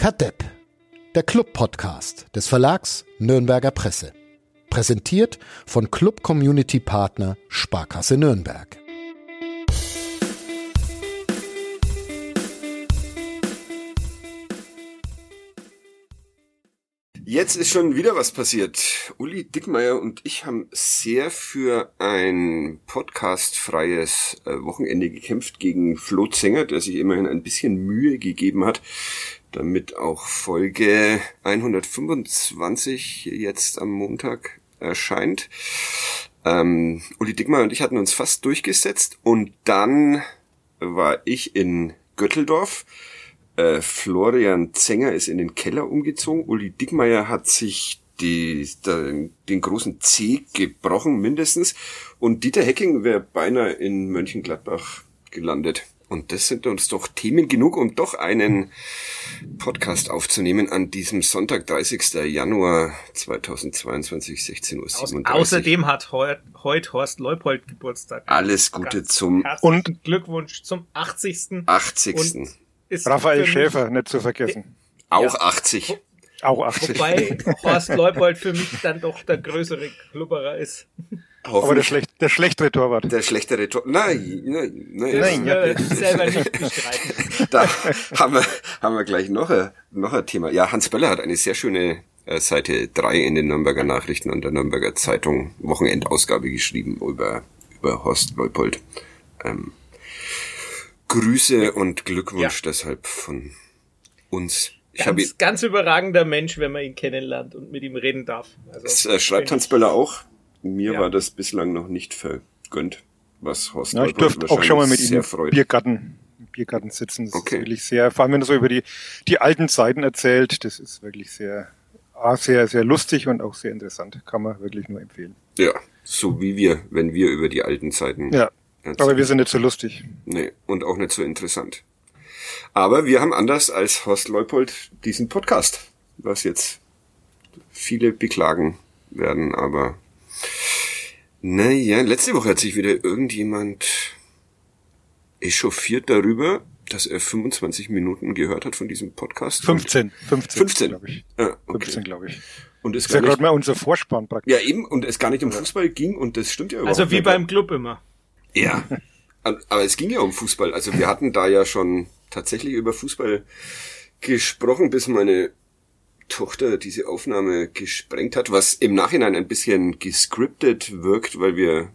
Kadepp, der Club-Podcast des Verlags Nürnberger Presse. Präsentiert von Club Community Partner Sparkasse Nürnberg. Jetzt ist schon wieder was passiert. Uli Dickmeier und ich haben sehr für ein podcastfreies äh, Wochenende gekämpft gegen Flo Zenger, der sich immerhin ein bisschen Mühe gegeben hat, damit auch Folge 125 jetzt am Montag erscheint. Ähm, Uli Dickmeier und ich hatten uns fast durchgesetzt und dann war ich in Götteldorf äh, Florian Zenger ist in den Keller umgezogen. Uli Dickmeier hat sich die, den, den großen C gebrochen mindestens. Und Dieter Hecking wäre beinahe in Mönchengladbach gelandet. Und das sind uns doch Themen genug, um doch einen Podcast aufzunehmen an diesem Sonntag, 30. Januar 2022, 16.37 Uhr. Außerdem hat heute heut Horst Leupold Geburtstag. Alles Gute zum und Glückwunsch zum 80. 80. Und Raphael Schäfer, nicht zu vergessen. Auch 80. Auch 80. Wobei Horst Leupold für mich dann doch der größere Klubberer ist. Aber der, schlecht, der schlechtere Torwart. Der schlechtere Torwart. Nein, nein, nein. nein ja. selber nicht bestreiten. Da haben wir, haben wir gleich noch ein, noch ein Thema. Ja, Hans Böller hat eine sehr schöne äh, Seite 3 in den Nürnberger Nachrichten und der Nürnberger Zeitung Wochenendausgabe geschrieben über, über Horst Leupold. Ähm, Grüße und Glückwunsch ja. deshalb von uns. Ich ganz, ihn, ganz überragender Mensch, wenn man ihn kennenlernt und mit ihm reden darf. Also, das äh, schreibt Hans Böller auch. Mir ja. war das bislang noch nicht vergönnt, was Horst ja, Ich durfte auch schon mal mit ihm im Biergarten, im Biergarten sitzen. Das okay. ist wirklich sehr, vor allem wenn er so über die, die alten Zeiten erzählt, das ist wirklich sehr, sehr, sehr lustig und auch sehr interessant. Kann man wirklich nur empfehlen. Ja, so wie wir, wenn wir über die alten Zeiten ja. Aber wir sind nicht so lustig. Nee, und auch nicht so interessant. Aber wir haben anders als Horst Leupold diesen Podcast, was jetzt viele beklagen werden, aber naja, letzte Woche hat sich wieder irgendjemand echauffiert darüber, dass er 25 Minuten gehört hat von diesem Podcast. 15, 15, 15 glaube ich. Ah, okay. 15, glaube ich. Und es ist ja gerade mal unser Vorspann praktisch. Ja, eben, und es gar nicht um Fußball ging und das stimmt ja überhaupt Also wie nicht. beim Club immer. Ja, aber es ging ja um Fußball. Also wir hatten da ja schon tatsächlich über Fußball gesprochen, bis meine Tochter diese Aufnahme gesprengt hat, was im Nachhinein ein bisschen gescriptet wirkt, weil wir,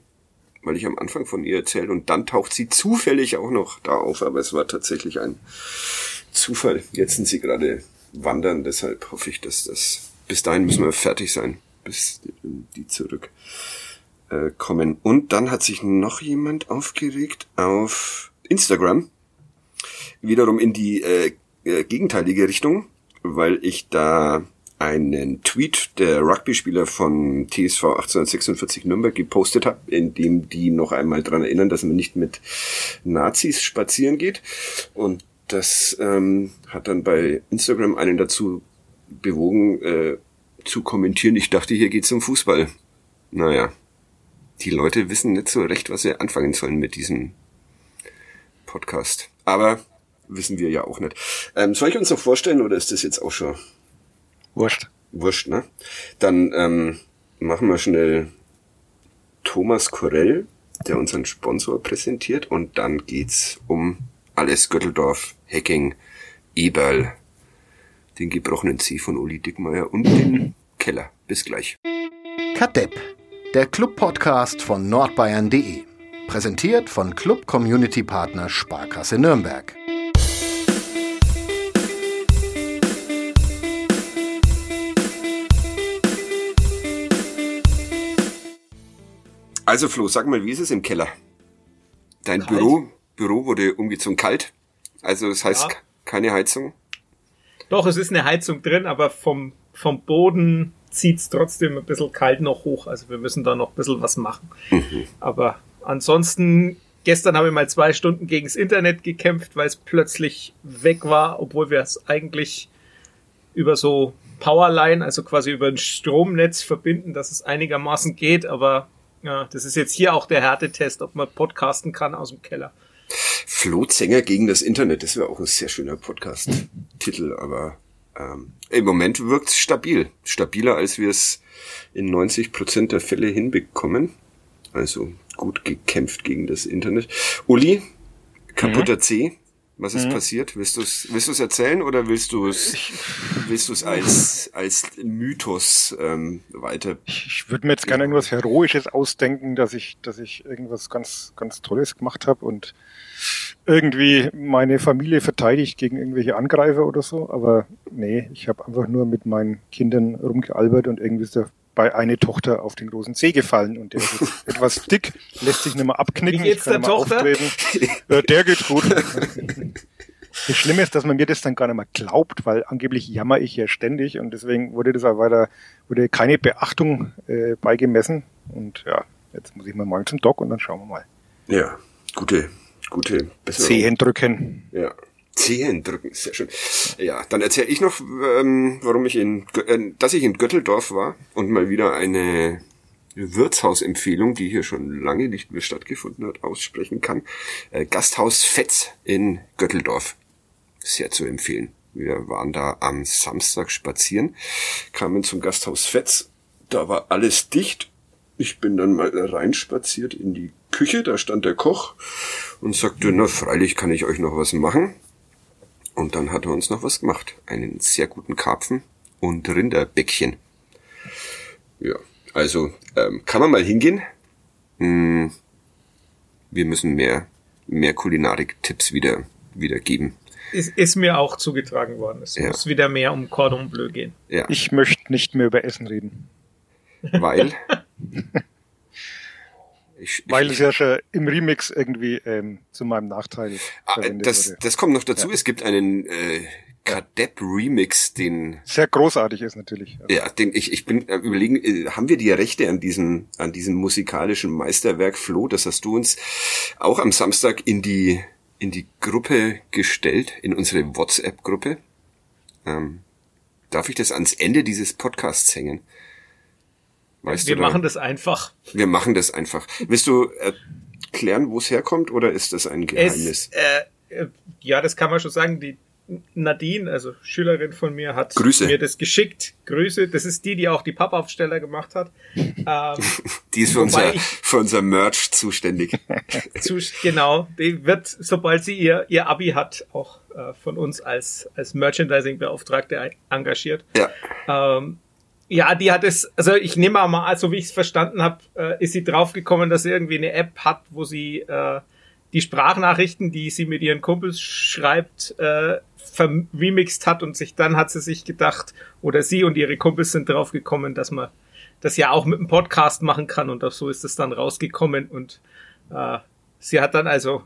weil ich am Anfang von ihr erzähle und dann taucht sie zufällig auch noch da auf, aber es war tatsächlich ein Zufall. Jetzt sind sie gerade wandern, deshalb hoffe ich, dass das bis dahin müssen wir fertig sein, bis die zurück äh, kommen. Und dann hat sich noch jemand aufgeregt auf Instagram. Wiederum in die äh, äh, gegenteilige Richtung, weil ich da einen Tweet der Rugby-Spieler von TSV 1846 Nürnberg gepostet habe, in dem die noch einmal dran erinnern, dass man nicht mit Nazis spazieren geht. Und das ähm, hat dann bei Instagram einen dazu bewogen, äh, zu kommentieren. Ich dachte, hier geht's um Fußball. Naja, die Leute wissen nicht so recht, was sie anfangen sollen mit diesem Podcast. Aber wissen wir ja auch nicht. Ähm, soll ich uns noch vorstellen oder ist das jetzt auch schon? Wurscht. Wurscht, ne? Dann ähm, machen wir schnell Thomas Korell, der unseren Sponsor präsentiert und dann geht's um alles Götteldorf, Hacking, Eberl, den gebrochenen Zeh von Uli Dickmeier und den Keller. Bis gleich. Kadepp der Club-Podcast von nordbayern.de. Präsentiert von Club Community Partner Sparkasse Nürnberg. Also Flo, sag mal, wie ist es im Keller? Dein kalt. Büro, Büro wurde umgezogen kalt. Also das heißt ja. keine Heizung? Doch, es ist eine Heizung drin, aber vom, vom Boden zieht's trotzdem ein bisschen kalt noch hoch. Also wir müssen da noch ein bisschen was machen. Mhm. Aber ansonsten, gestern habe ich mal zwei Stunden gegens Internet gekämpft, weil es plötzlich weg war, obwohl wir es eigentlich über so Powerline, also quasi über ein Stromnetz verbinden, dass es einigermaßen geht. Aber ja, das ist jetzt hier auch der Härtetest, ob man podcasten kann aus dem Keller. Flohzänger gegen das Internet, das wäre auch ein sehr schöner Podcast-Titel, aber ähm, im Moment wirkt es stabil. Stabiler, als wir es in 90 Prozent der Fälle hinbekommen. Also gut gekämpft gegen das Internet. Uli, kaputter mhm. C. Was ist mhm. passiert? Willst du es willst du's erzählen oder willst du es willst du es als als Mythos ähm, weiter? Ich würde mir jetzt gerne irgendwas heroisches ausdenken, dass ich dass ich irgendwas ganz ganz Tolles gemacht habe und irgendwie meine Familie verteidigt gegen irgendwelche Angreifer oder so. Aber nee, ich habe einfach nur mit meinen Kindern rumgealbert und irgendwie ist der bei eine Tochter auf den großen See gefallen und der ist etwas dick, lässt sich nicht mehr abknicken. Wie geht's der Tochter? Äh, der geht gut. Das Schlimme ist, dass man mir das dann gar nicht mehr glaubt, weil angeblich jammer ich ja ständig und deswegen wurde das auch weiter, wurde keine Beachtung äh, beigemessen. Und ja, jetzt muss ich mal morgen zum Doc und dann schauen wir mal. Ja, gute, gute Besserung. Zehen drücken. Ja. Zehen drücken, sehr schön. Ja, dann erzähle ich noch, ähm, warum ich in, äh, dass ich in Götteldorf war und mal wieder eine Wirtshausempfehlung, die hier schon lange nicht mehr stattgefunden hat, aussprechen kann. Äh, Gasthaus Fetz in Götteldorf. Sehr zu empfehlen. Wir waren da am Samstag spazieren, kamen zum Gasthaus Fetz. Da war alles dicht. Ich bin dann mal reinspaziert in die Küche, da stand der Koch und sagte, na freilich kann ich euch noch was machen. Und dann hat er uns noch was gemacht. Einen sehr guten Karpfen und Rinderbäckchen. Ja, also ähm, kann man mal hingehen. Hm, wir müssen mehr, mehr Kulinarik-Tipps wieder, wieder geben. Ist, ist mir auch zugetragen worden. Es ja. muss wieder mehr um Cordon Bleu gehen. Ja. Ich möchte nicht mehr über Essen reden. Weil? Ich, Weil es ja schon im Remix irgendwie ähm, zu meinem Nachteil ah, das, wurde. das kommt noch dazu. Ja. Es gibt einen äh, Kadepp Remix, den sehr großartig ist natürlich. Ja, den ich ich bin äh, überlegen, äh, haben wir die Rechte an diesem an diesem musikalischen Meisterwerk Flo? Das hast du uns auch am Samstag in die in die Gruppe gestellt, in unsere WhatsApp Gruppe. Ähm, darf ich das ans Ende dieses Podcasts hängen? Weißt wir machen das einfach. Wir machen das einfach. Willst du erklären, wo es herkommt, oder ist das ein Geheimnis? Es, äh, äh, ja, das kann man schon sagen. Die Nadine, also Schülerin von mir, hat Grüße. mir das geschickt. Grüße. Das ist die, die auch die Pappaufsteller gemacht hat. Ähm, die ist für unser, für unser Merch zuständig. zu, genau. Die wird, sobald sie ihr, ihr Abi hat, auch äh, von uns als, als Merchandising-Beauftragte engagiert. Ja. Ähm, ja, die hat es, also ich nehme mal, also wie ich es verstanden habe, äh, ist sie draufgekommen, dass sie irgendwie eine App hat, wo sie äh, die Sprachnachrichten, die sie mit ihren Kumpels schreibt, äh, remixed hat und sich dann hat sie sich gedacht, oder sie und ihre Kumpels sind draufgekommen, dass man das ja auch mit einem Podcast machen kann und auch so ist es dann rausgekommen und äh, sie hat dann also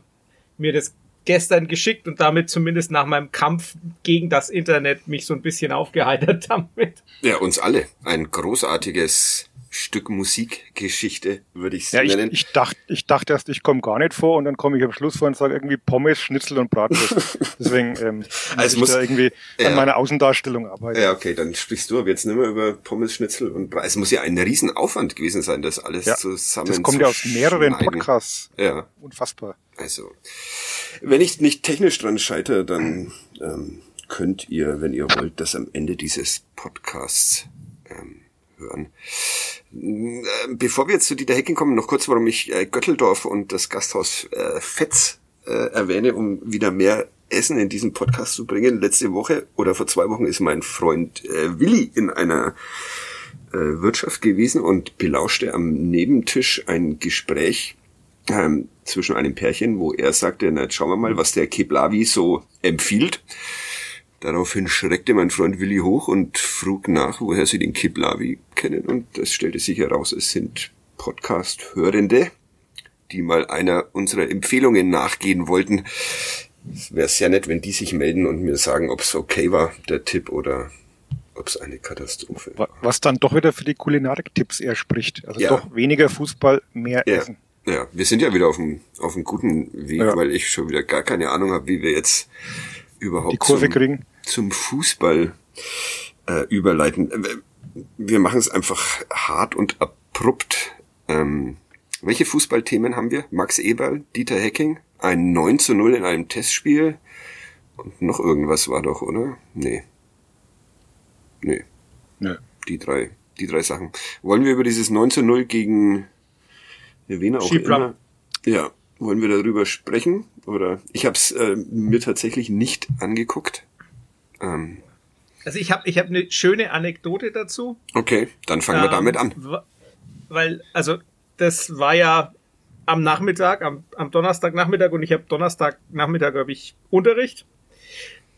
mir das gestern geschickt und damit zumindest nach meinem Kampf gegen das Internet mich so ein bisschen aufgeheitert damit. Ja, uns alle. Ein großartiges Stück Musikgeschichte, würde ich ja, nennen. Ich, ich, dachte, ich dachte erst, ich komme gar nicht vor und dann komme ich am Schluss vor und sage irgendwie Pommes, Schnitzel und Bratwurst. Deswegen ähm, muss also ich muss, da irgendwie ja. an meiner Außendarstellung arbeiten. Ja, okay, dann sprichst du aber jetzt nicht mehr über Pommes, Schnitzel und Bratwurst. Es muss ja ein Riesenaufwand gewesen sein, das alles ja, zusammen Das kommt ja aus mehreren Podcasts. Ja. Unfassbar. Also, wenn ich nicht technisch dran scheitere, dann ähm, könnt ihr, wenn ihr wollt, das am Ende dieses Podcasts hören. Äh, bevor wir jetzt zu Dieter Hecking kommen, noch kurz, warum ich äh, Götteldorf und das Gasthaus äh, Fetz äh, erwähne, um wieder mehr Essen in diesen Podcast zu bringen. Letzte Woche oder vor zwei Wochen ist mein Freund Willi in einer Wirtschaft gewesen und belauschte am Nebentisch ein Gespräch ähm, zwischen einem Pärchen, wo er sagte, na, jetzt schauen wir mal, was der Keblavi so empfiehlt. Daraufhin schreckte mein Freund Willi hoch und frug nach, woher sie den Kiblavi kennen, und das stellte sich heraus, es sind Podcast-Hörende, die mal einer unserer Empfehlungen nachgehen wollten. Es wäre sehr nett, wenn die sich melden und mir sagen, ob es okay war, der Tipp, oder ob es eine Katastrophe war. Was dann doch wieder für die Kulinarik-Tipps eher spricht. Also ja. doch weniger Fußball, mehr ja. Essen. Ja, wir sind ja wieder auf einem, auf einem guten Weg, ja. weil ich schon wieder gar keine Ahnung habe, wie wir jetzt überhaupt die Kurve kriegen zum Fußball äh, überleiten. Äh, wir machen es einfach hart und abrupt. Ähm, welche Fußballthemen haben wir? Max Eberl, Dieter Hecking, ein 9 zu 0 in einem Testspiel und noch irgendwas war doch, oder? Nee. Nee. Nee. Die drei, die drei Sachen. Wollen wir über dieses 9 zu 0 gegen wen auch immer? Ja, wollen wir darüber sprechen? Oder ich habe es äh, mir tatsächlich nicht angeguckt. Ähm, also ich habe ich hab eine schöne Anekdote dazu. Okay, dann fangen ähm, wir damit an. Weil, also das war ja am Nachmittag, am, am Donnerstagnachmittag und ich habe Donnerstagnachmittag habe ich Unterricht.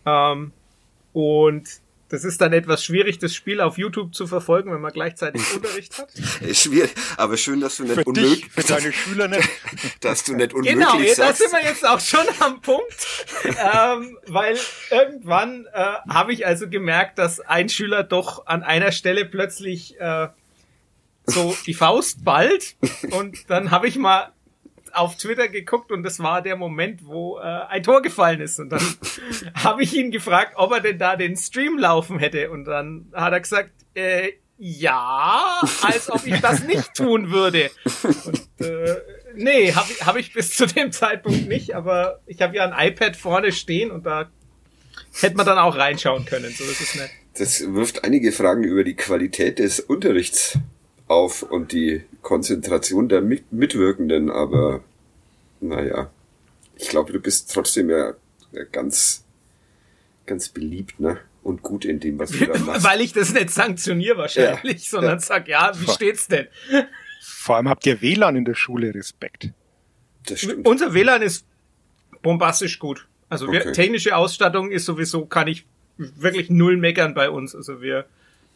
Ähm, und das ist dann etwas schwierig, das Spiel auf YouTube zu verfolgen, wenn man gleichzeitig Unterricht hat. Schwierig, aber schön, dass du nicht unmöglich, für deine Schüler nicht, dass du nicht unmöglich Genau, sagst. da sind wir jetzt auch schon am Punkt, ähm, weil irgendwann äh, habe ich also gemerkt, dass ein Schüler doch an einer Stelle plötzlich äh, so die Faust ballt und dann habe ich mal auf Twitter geguckt und das war der Moment, wo äh, ein Tor gefallen ist. Und dann habe ich ihn gefragt, ob er denn da den Stream laufen hätte. Und dann hat er gesagt, äh, ja, als ob ich das nicht tun würde. Und, äh, nee, habe hab ich bis zu dem Zeitpunkt nicht, aber ich habe ja ein iPad vorne stehen und da hätte man dann auch reinschauen können. So ist es nicht. Das wirft einige Fragen über die Qualität des Unterrichts auf und die Konzentration der Mitwirkenden, aber naja, ich glaube, du bist trotzdem ja ganz, ganz beliebt, ne? Und gut in dem, was du da machst. Weil ich das nicht sanktioniere wahrscheinlich, ja, sondern ja. sag, ja, wie steht's denn? Vor allem habt ihr WLAN in der Schule Respekt. Das stimmt. Unser WLAN ist bombastisch gut. Also wir, okay. technische Ausstattung ist sowieso, kann ich wirklich null meckern bei uns. Also wir,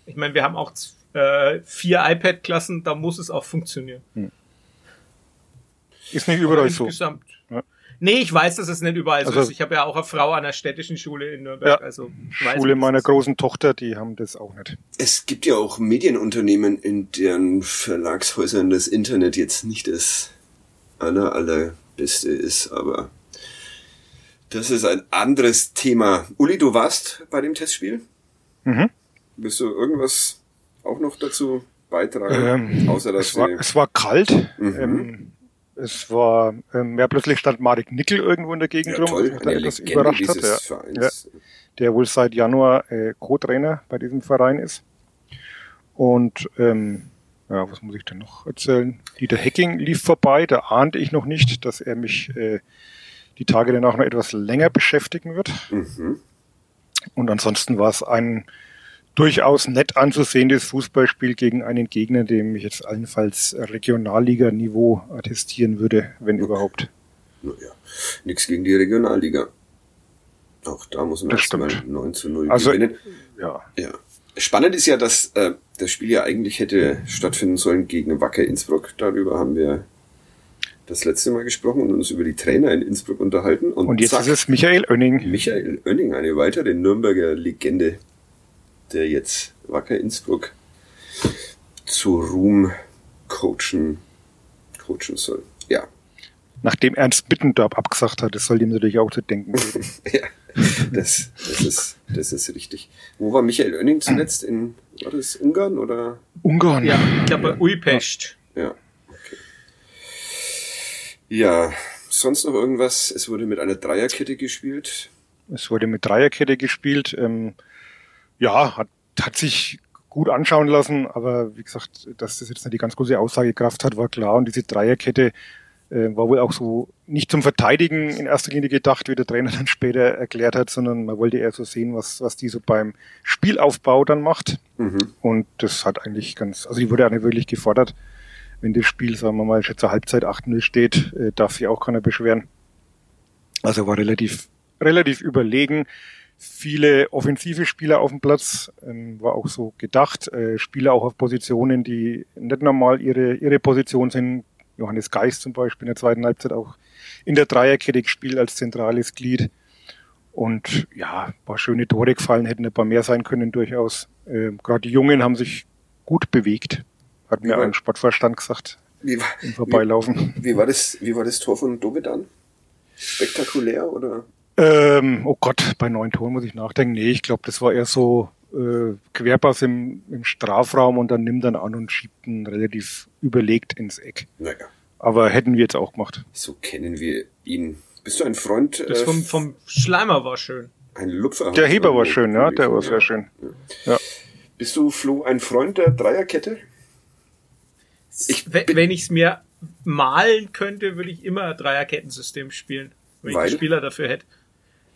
ich meine, wir haben auch äh, vier iPad-Klassen, da muss es auch funktionieren. Hm. Ist nicht überall so. Ja. Nee, ich weiß, dass es nicht überall also, so ist. Ich habe ja auch eine Frau an der städtischen Schule in Nürnberg. Ja, also Schule weiß, meiner großen Tochter, die haben das auch nicht. Es gibt ja auch Medienunternehmen, in deren Verlagshäusern das Internet jetzt nicht das aller allerbeste ist, aber das ist ein anderes Thema. Uli, du warst bei dem Testspiel? Mhm. Willst du irgendwas auch noch dazu beitragen? Ähm, außer dass es war, es war kalt. Mhm. Ähm, es war, ähm, ja, plötzlich stand Marek Nickel irgendwo in der Gegend ja, rum, was mich etwas überrascht hat. Ja. ja. der wohl seit Januar äh, Co-Trainer bei diesem Verein ist. Und ähm, ja, was muss ich denn noch erzählen? Dieter Hecking lief vorbei, da ahnte ich noch nicht, dass er mich äh, die Tage danach noch etwas länger beschäftigen wird. Mhm. Und ansonsten war es ein durchaus nett anzusehendes Fußballspiel gegen einen Gegner, dem ich jetzt allenfalls Regionalliga-Niveau attestieren würde, wenn überhaupt. Naja, nichts gegen die Regionalliga. Auch da muss man erstmal 9 zu 0 also, gewinnen. Ja. ja. Spannend ist ja, dass äh, das Spiel ja eigentlich hätte stattfinden sollen gegen Wacker Innsbruck. Darüber haben wir das letzte Mal gesprochen und uns über die Trainer in Innsbruck unterhalten. Und, und jetzt zack, ist es Michael Oenning. Michael Oenning, eine weitere Nürnberger Legende der jetzt Wacker Innsbruck zu Ruhm coachen, coachen soll. Ja. Nachdem Ernst Bittendorf abgesagt hat, das soll ihm natürlich auch zu denken geben. ja, das, das, ist, das ist richtig. Wo war Michael Oenning zuletzt? In, war das Ungarn oder? Ungarn. Ja, ich glaube bei Uipest. Ja, okay. Ja, sonst noch irgendwas? Es wurde mit einer Dreierkette gespielt. Es wurde mit Dreierkette gespielt. Ähm, ja, hat, hat sich gut anschauen lassen, aber wie gesagt, dass das jetzt nicht die ganz große Aussagekraft hat, war klar. Und diese Dreierkette äh, war wohl auch so nicht zum Verteidigen in erster Linie gedacht, wie der Trainer dann später erklärt hat, sondern man wollte eher so sehen, was, was die so beim Spielaufbau dann macht. Mhm. Und das hat eigentlich ganz, also die wurde auch nicht wirklich gefordert. Wenn das Spiel, sagen wir mal, schon zur Halbzeit 8-0 steht, äh, darf sich auch keiner beschweren. Also war relativ, relativ überlegen viele offensive Spieler auf dem Platz, ähm, war auch so gedacht. Äh, Spieler auch auf Positionen, die nicht normal ihre, ihre Position sind. Johannes Geist zum Beispiel in der zweiten Halbzeit auch in der Dreierkette gespielt als zentrales Glied. Und ja, paar schöne Tore gefallen, hätten ein paar mehr sein können durchaus. Ähm, Gerade die Jungen haben sich gut bewegt, hat mir ein Sportverstand gesagt. Wie war, Vorbeilaufen. Wie, wie, war das, wie war das Tor von Dovedan? Spektakulär oder? Ähm, oh Gott, bei neun Toren muss ich nachdenken. Nee, ich glaube, das war eher so äh, Querpass im, im Strafraum und dann nimmt dann an und schiebt ihn relativ überlegt ins Eck. Naja. Aber hätten wir jetzt auch gemacht. So kennen wir ihn. Bist du ein Freund? Das äh, vom, vom Schleimer war schön. Ein Lupfer. Der Heber war schön, ja, der war sehr schön. Ja. ja. Bist du, Flo, ein Freund der Dreierkette? Ich wenn ich es mir malen könnte, würde ich immer ein Dreierkettensystem spielen, wenn Weil? ich einen Spieler dafür hätte.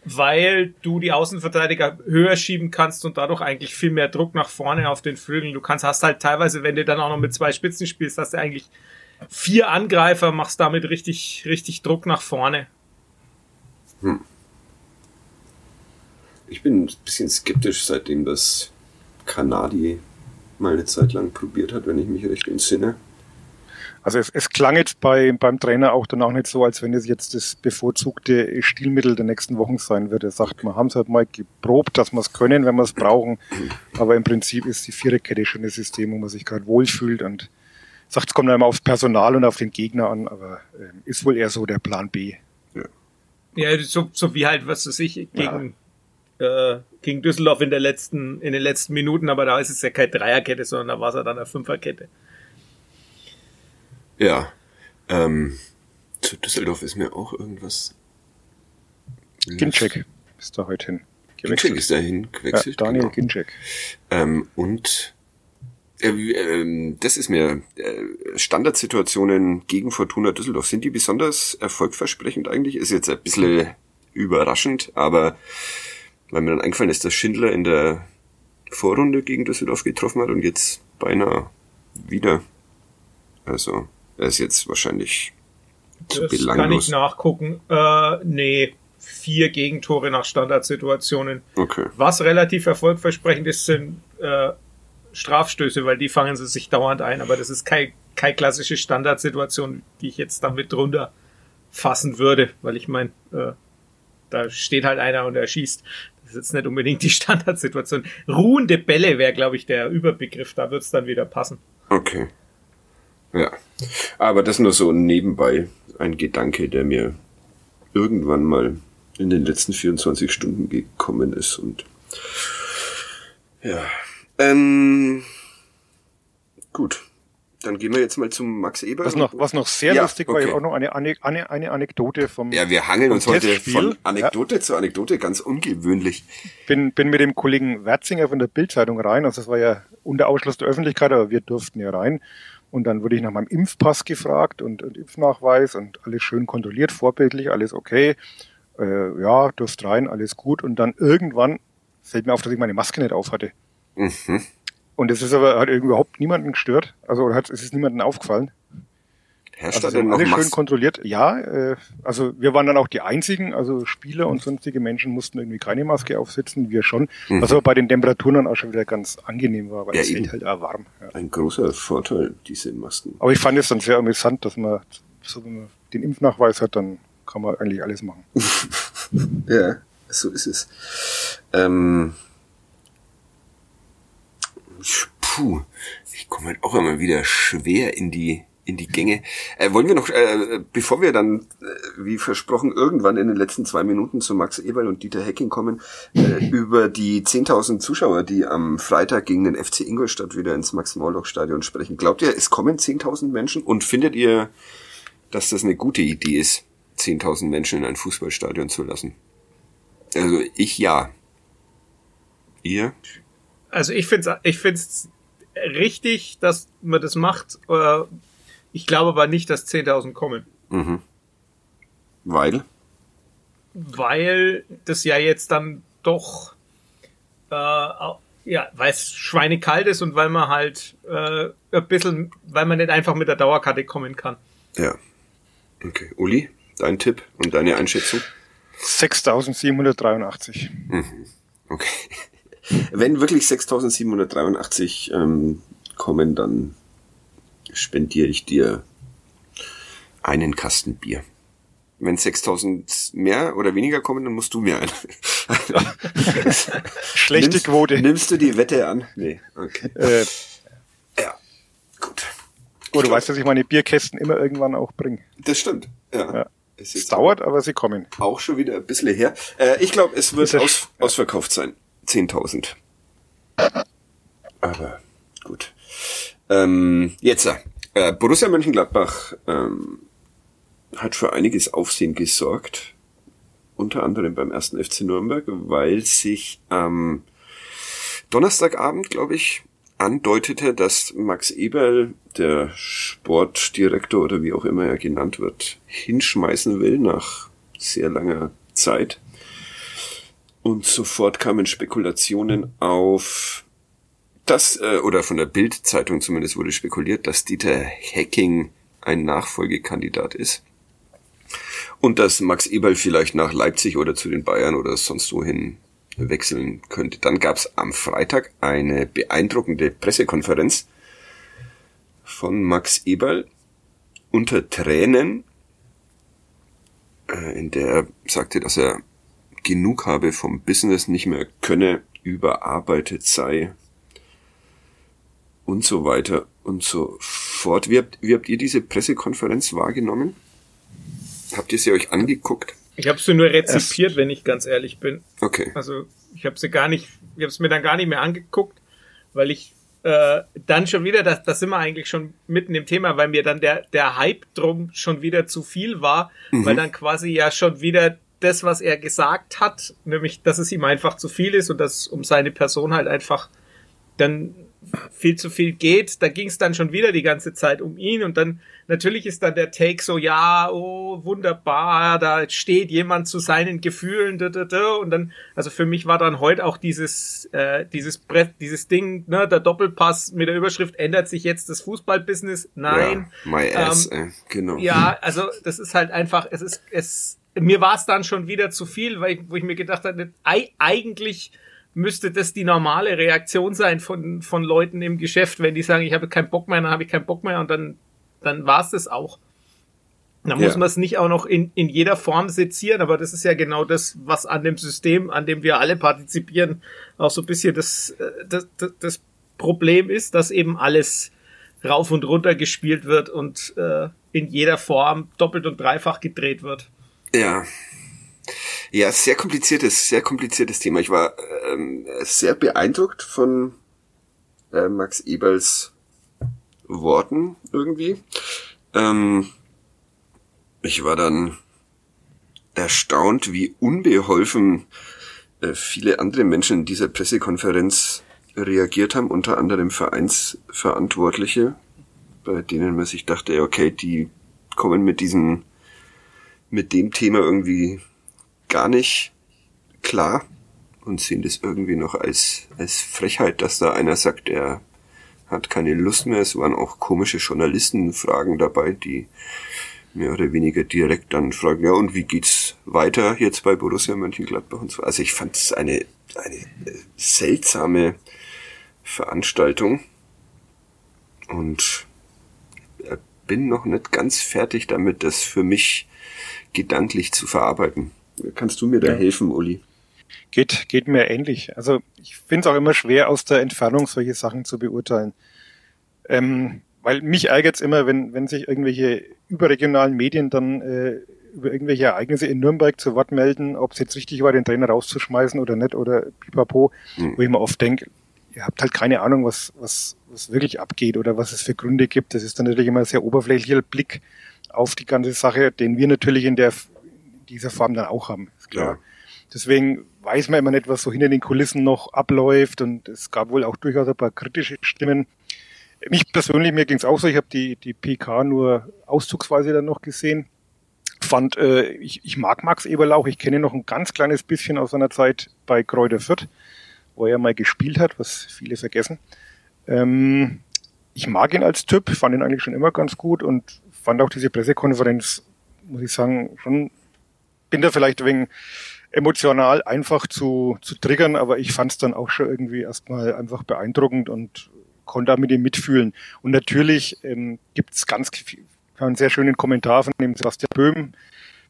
Weil du die Außenverteidiger höher schieben kannst und dadurch eigentlich viel mehr Druck nach vorne auf den Flügeln. Du kannst, hast halt teilweise, wenn du dann auch noch mit zwei Spitzen spielst, hast du eigentlich vier Angreifer, machst damit richtig, richtig Druck nach vorne. Hm. Ich bin ein bisschen skeptisch, seitdem das Kanadi mal eine Zeit lang probiert hat, wenn ich mich recht entsinne. Also es, es klang jetzt bei, beim Trainer auch dann auch nicht so, als wenn es jetzt das bevorzugte Stilmittel der nächsten Wochen sein würde. Er sagt, wir haben es halt mal geprobt, dass wir es können, wenn wir es brauchen. Aber im Prinzip ist die Viererkette schon das System, wo man sich gerade wohlfühlt und sagt, es kommt dann immer aufs Personal und auf den Gegner an, aber äh, ist wohl eher so der Plan B. Ja, ja so, so wie halt, was weiß ich, gegen, ja. äh, gegen Düsseldorf in der letzten, in den letzten Minuten, aber da ist es ja keine Dreierkette, sondern da war es ja dann eine Fünferkette. Ja. Ähm, zu Düsseldorf ist mir auch irgendwas. Ginczek ist da heute hin. Ginczek ist da hin gewechselt. Ja, Daniel genau. Ginczek. Ähm, und äh, äh, das ist mir äh, Standardsituationen gegen Fortuna Düsseldorf. Sind die besonders erfolgversprechend eigentlich? Ist jetzt ein bisschen überraschend, aber weil mir dann eingefallen ist, dass Schindler in der Vorrunde gegen Düsseldorf getroffen hat und jetzt beinahe wieder. Also er ist jetzt wahrscheinlich zu das belanglos. kann ich nachgucken. Äh, nee, vier Gegentore nach Standardsituationen. Okay. Was relativ erfolgversprechend ist, sind äh, Strafstöße, weil die fangen sie sich dauernd ein. Aber das ist kein, keine klassische Standardsituation, die ich jetzt damit drunter fassen würde, weil ich meine, äh, da steht halt einer und er schießt. Das ist jetzt nicht unbedingt die Standardsituation. Ruhende Bälle wäre, glaube ich, der Überbegriff. Da wird es dann wieder passen. Okay. Ja. Aber das nur so nebenbei ein Gedanke, der mir irgendwann mal in den letzten 24 Stunden gekommen ist und ja. Ähm, gut. Dann gehen wir jetzt mal zum Max Eber. Was noch, was noch sehr ja, lustig okay. war, auch noch eine, eine, eine Anekdote vom Ja, wir hangeln uns heute von Anekdote ja. zu Anekdote, ganz ungewöhnlich. Bin, bin mit dem Kollegen Werzinger von der Bildzeitung rein, also das war ja unter Ausschluss der Öffentlichkeit, aber wir durften ja rein. Und dann wurde ich nach meinem Impfpass gefragt und, und Impfnachweis und alles schön kontrolliert, vorbildlich, alles okay. Äh, ja, durfst rein, alles gut. Und dann irgendwann fällt mir auf, dass ich meine Maske nicht auf hatte. Mhm. Und es ist aber, hat überhaupt niemanden gestört. Also hat, es ist niemandem aufgefallen. Herrscht also da denn alle schön Mas kontrolliert. Ja, äh, also wir waren dann auch die einzigen, also Spieler und sonstige Menschen mussten irgendwie keine Maske aufsetzen, wir schon. Mhm. Was aber bei den Temperaturen dann auch schon wieder ganz angenehm war, weil ja, es hält halt auch warm. Ja. Ein großer Vorteil, diese Masken. Aber ich fand es dann sehr amüsant, dass man, so wenn man den Impfnachweis hat, dann kann man eigentlich alles machen. ja, so ist es. Ähm, puh, ich komme halt auch immer wieder schwer in die in die Gänge. Äh, wollen wir noch, äh, bevor wir dann, äh, wie versprochen, irgendwann in den letzten zwei Minuten zu Max Eberl und Dieter Hecking kommen, äh, über die 10.000 Zuschauer, die am Freitag gegen den FC Ingolstadt wieder ins Max-Morlock-Stadion sprechen. Glaubt ihr, es kommen 10.000 Menschen? Und findet ihr, dass das eine gute Idee ist, 10.000 Menschen in ein Fußballstadion zu lassen? Also ich ja. Ihr? Also ich finde es ich find's richtig, dass man das macht. Äh, ich glaube aber nicht, dass 10.000 kommen. Mhm. Weil? Weil das ja jetzt dann doch, äh, ja, weil es schweinekalt ist und weil man halt äh, ein bisschen, weil man nicht einfach mit der Dauerkarte kommen kann. Ja. Okay. Uli, dein Tipp und deine Einschätzung? 6.783. Mhm. Okay. Wenn wirklich 6.783 ähm, kommen, dann spendiere ich dir einen Kasten Bier. Wenn 6000 mehr oder weniger kommen, dann musst du mir ein. Schlechte nimmst, Quote. Nimmst du die Wette an? Nee, okay. Äh, ja, gut. Oh, du weißt, dass ich meine Bierkästen immer irgendwann auch bringe. Das stimmt, ja. ja. Es, es dauert, aber sie kommen. Auch schon wieder ein bisschen her. Äh, ich glaube, es wird aus, ja. ausverkauft sein. 10.000. Aber gut. Ähm, jetzt, äh, Borussia Mönchengladbach ähm, hat für einiges Aufsehen gesorgt, unter anderem beim ersten FC Nürnberg, weil sich am Donnerstagabend, glaube ich, andeutete, dass Max Eberl, der Sportdirektor oder wie auch immer er genannt wird, hinschmeißen will nach sehr langer Zeit. Und sofort kamen Spekulationen auf, dass, äh, oder von der Bild-Zeitung zumindest wurde spekuliert, dass Dieter Hecking ein Nachfolgekandidat ist. Und dass Max Eberl vielleicht nach Leipzig oder zu den Bayern oder sonst wohin wechseln könnte. Dann gab es am Freitag eine beeindruckende Pressekonferenz von Max Eberl unter Tränen, äh, in der er sagte, dass er genug habe vom Business, nicht mehr könne, überarbeitet sei und so weiter und so fort. Wie habt, wie habt ihr diese Pressekonferenz wahrgenommen? Habt ihr sie euch angeguckt? Ich habe sie nur rezipiert, es wenn ich ganz ehrlich bin. Okay. Also ich habe sie gar nicht, ich habe es mir dann gar nicht mehr angeguckt, weil ich äh, dann schon wieder, das, das sind wir eigentlich schon mitten im Thema, weil mir dann der, der Hype drum schon wieder zu viel war, mhm. weil dann quasi ja schon wieder das, was er gesagt hat, nämlich, dass es ihm einfach zu viel ist und dass um seine Person halt einfach dann viel zu viel geht. Da ging es dann schon wieder die ganze Zeit um ihn und dann natürlich ist dann der Take so, ja, oh, wunderbar, da steht jemand zu seinen Gefühlen, da, da, da. und dann, also für mich war dann heute auch dieses, äh, dieses Brett, dieses Ding, ne, der Doppelpass mit der Überschrift ändert sich jetzt das Fußballbusiness. Nein. Ja, my ass, ähm, äh, genau. Ja, also das ist halt einfach, es ist, es, mir war es dann schon wieder zu viel, weil ich, wo ich mir gedacht habe, eigentlich müsste das die normale Reaktion sein von, von Leuten im Geschäft, wenn die sagen, ich habe keinen Bock mehr, dann habe ich keinen Bock mehr und dann, dann war es das auch. Da ja. muss man es nicht auch noch in, in jeder Form sezieren, aber das ist ja genau das, was an dem System, an dem wir alle partizipieren, auch so ein bisschen das, äh, das, das, das Problem ist, dass eben alles rauf und runter gespielt wird und äh, in jeder Form doppelt und dreifach gedreht wird. Ja, ja, sehr kompliziertes, sehr kompliziertes Thema. Ich war ähm, sehr beeindruckt von äh, Max Eberls Worten irgendwie. Ähm, ich war dann erstaunt, wie unbeholfen äh, viele andere Menschen in dieser Pressekonferenz reagiert haben, unter anderem Vereinsverantwortliche, bei denen man sich dachte, okay, die kommen mit diesem, mit dem Thema irgendwie gar nicht klar und sehen das irgendwie noch als, als Frechheit, dass da einer sagt, er hat keine Lust mehr. Es waren auch komische Journalistenfragen dabei, die mehr oder weniger direkt dann fragen, ja, und wie geht's weiter jetzt bei Borussia Mönchengladbach und so. Also ich fand es eine, eine äh, seltsame Veranstaltung und bin noch nicht ganz fertig damit, das für mich gedanklich zu verarbeiten. Kannst du mir da ja. helfen, Uli? Geht, geht mir ähnlich. Also ich finde es auch immer schwer, aus der Entfernung solche Sachen zu beurteilen. Ähm, weil mich ärgert es immer, wenn, wenn sich irgendwelche überregionalen Medien dann äh, über irgendwelche Ereignisse in Nürnberg zu Wort melden, ob es jetzt richtig war, den Trainer rauszuschmeißen oder nicht oder pipapo, hm. wo ich mir oft denke, ihr habt halt keine Ahnung, was, was, was wirklich abgeht oder was es für Gründe gibt. Das ist dann natürlich immer ein sehr oberflächlicher Blick auf die ganze Sache, den wir natürlich in der dieser Form dann auch haben, ist klar. Ja. Deswegen weiß man immer nicht, was so hinter den Kulissen noch abläuft und es gab wohl auch durchaus ein paar kritische Stimmen. Mich persönlich, mir ging es auch so, ich habe die, die PK nur auszugsweise dann noch gesehen. Fand, äh, ich, ich mag Max Eberlauch, ich kenne noch ein ganz kleines bisschen aus seiner Zeit bei Kräuter Fürth, wo er mal gespielt hat, was viele vergessen. Ähm, ich mag ihn als Typ, fand ihn eigentlich schon immer ganz gut und fand auch diese Pressekonferenz, muss ich sagen, schon bin da vielleicht wegen emotional einfach zu, zu triggern, aber ich fand es dann auch schon irgendwie erstmal einfach beeindruckend und konnte da mit ihm mitfühlen. Und natürlich ähm, gibt es ganz einen sehr schönen Kommentar von dem Sebastian Böhm,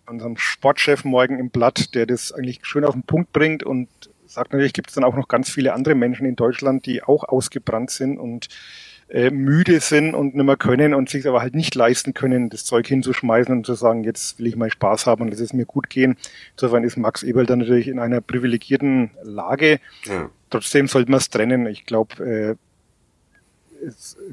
unserem Sportchef morgen im Blatt, der das eigentlich schön auf den Punkt bringt und sagt natürlich, gibt es dann auch noch ganz viele andere Menschen in Deutschland, die auch ausgebrannt sind und äh, müde sind und nicht mehr können und sich aber halt nicht leisten können, das Zeug hinzuschmeißen und zu sagen, jetzt will ich mal Spaß haben und lass es mir gut gehen. Insofern ist Max Eberl dann natürlich in einer privilegierten Lage. Ja. Trotzdem sollte man es trennen. Ich glaube, äh,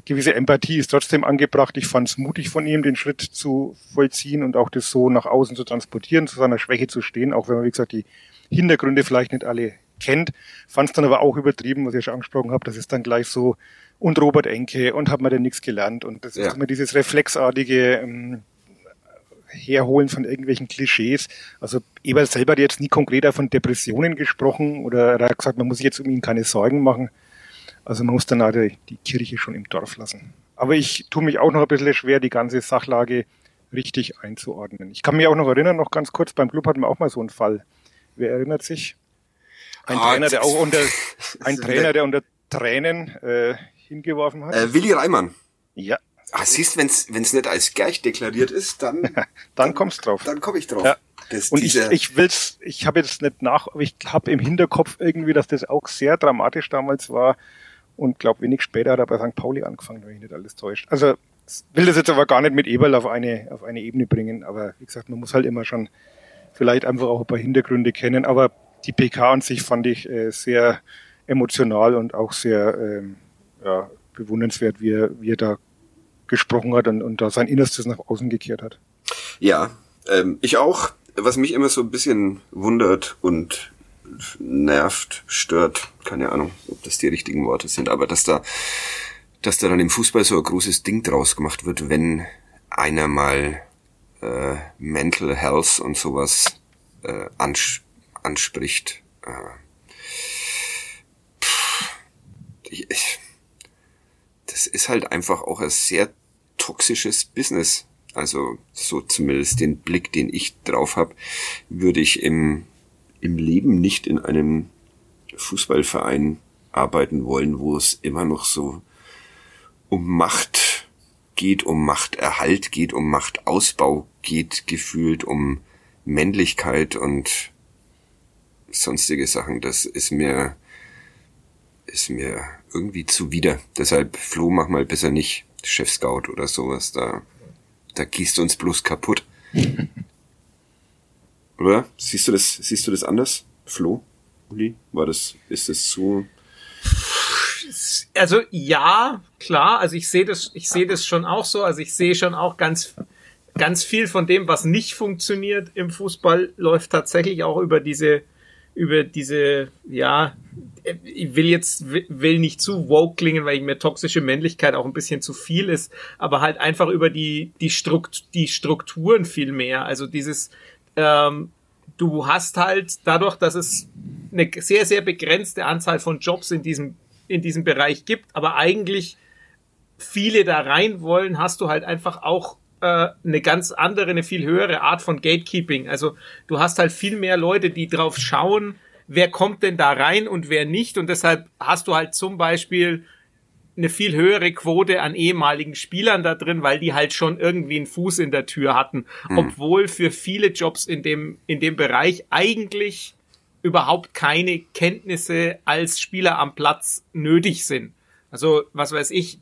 gewisse Empathie ist trotzdem angebracht. Ich fand es mutig von ihm, den Schritt zu vollziehen und auch das so nach außen zu transportieren, zu seiner Schwäche zu stehen, auch wenn man, wie gesagt, die Hintergründe vielleicht nicht alle kennt, fand es dann aber auch übertrieben, was ich schon angesprochen habe, das ist dann gleich so und Robert Enke und hat man denn nichts gelernt und das ja. ist immer dieses reflexartige ähm, Herholen von irgendwelchen Klischees. Also Eberl selber hat jetzt nie konkreter von Depressionen gesprochen oder er hat gesagt, man muss sich jetzt um ihn keine Sorgen machen. Also man muss dann auch die Kirche schon im Dorf lassen. Aber ich tue mich auch noch ein bisschen schwer, die ganze Sachlage richtig einzuordnen. Ich kann mich auch noch erinnern, noch ganz kurz, beim Club hatten wir auch mal so einen Fall. Wer erinnert sich? Ein ah, Trainer, der auch unter ein Trainer, der unter Tränen äh, hingeworfen hat. Äh, Willi Reimann. Ja. Ah, siehst, wenn's wenn's nicht als Gerch deklariert ist, dann dann, dann kommst drauf. Dann komme ich drauf. Ja. Das, und ich, ich will's, ich habe jetzt nicht nach, aber ich habe im Hinterkopf irgendwie, dass das auch sehr dramatisch damals war und glaube wenig später hat er bei St. Pauli angefangen, wenn ich nicht alles täuscht. Also will das jetzt aber gar nicht mit Eberl auf eine auf eine Ebene bringen, aber wie gesagt, man muss halt immer schon vielleicht einfach auch ein paar Hintergründe kennen, aber die PK an sich fand ich äh, sehr emotional und auch sehr ähm, ja, bewundernswert, wie er, wie er da gesprochen hat und, und da sein Innerstes nach außen gekehrt hat. Ja, ähm, ich auch. Was mich immer so ein bisschen wundert und nervt, stört, keine Ahnung, ob das die richtigen Worte sind, aber dass da, dass da dann im Fußball so ein großes Ding draus gemacht wird, wenn einer mal äh, Mental Health und sowas äh, ans anspricht. Äh, pff, ich, ich, das ist halt einfach auch ein sehr toxisches Business. Also so zumindest den Blick, den ich drauf habe, würde ich im, im Leben nicht in einem Fußballverein arbeiten wollen, wo es immer noch so um Macht geht, um Machterhalt geht, um Machtausbau geht, gefühlt um Männlichkeit und sonstige Sachen. Das ist mir, ist mir irgendwie zuwider. Deshalb, Flo, mach mal besser nicht Chef-Scout oder sowas. Da, da gießt du uns bloß kaputt. oder? Siehst du das, siehst du das anders? Flo? Uli? War das, ist das so? Also ja, klar. Also ich sehe das, ich sehe das schon auch so. Also ich sehe schon auch ganz, ganz viel von dem, was nicht funktioniert im Fußball, läuft tatsächlich auch über diese über diese, ja, ich will jetzt, will nicht zu woke klingen, weil mir toxische Männlichkeit auch ein bisschen zu viel ist, aber halt einfach über die, die, Strukt, die Strukturen viel mehr. Also dieses, ähm, du hast halt dadurch, dass es eine sehr, sehr begrenzte Anzahl von Jobs in diesem, in diesem Bereich gibt, aber eigentlich viele da rein wollen, hast du halt einfach auch äh, eine ganz andere, eine viel höhere Art von Gatekeeping. Also du hast halt viel mehr Leute, die drauf schauen, wer kommt denn da rein und wer nicht. Und deshalb hast du halt zum Beispiel eine viel höhere Quote an ehemaligen Spielern da drin, weil die halt schon irgendwie einen Fuß in der Tür hatten. Mhm. Obwohl für viele Jobs in dem, in dem Bereich eigentlich überhaupt keine Kenntnisse als Spieler am Platz nötig sind. Also, was weiß ich,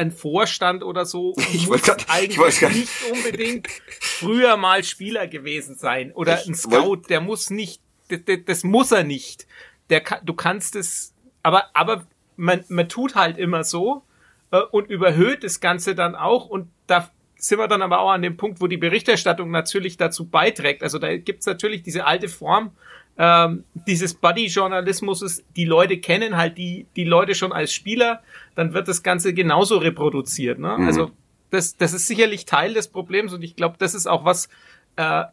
ein Vorstand oder so ich muss grad, eigentlich nicht unbedingt früher mal Spieler gewesen sein oder ein Scout, der muss nicht, das, das muss er nicht. Der kann, du kannst es, aber aber man man tut halt immer so äh, und überhöht das Ganze dann auch und da sind wir dann aber auch an dem Punkt, wo die Berichterstattung natürlich dazu beiträgt. Also da gibt's natürlich diese alte Form ähm, dieses Buddy-Journalismus, die Leute kennen halt die, die Leute schon als Spieler, dann wird das Ganze genauso reproduziert. Ne? Mhm. Also das, das ist sicherlich Teil des Problems und ich glaube, das ist auch was, äh,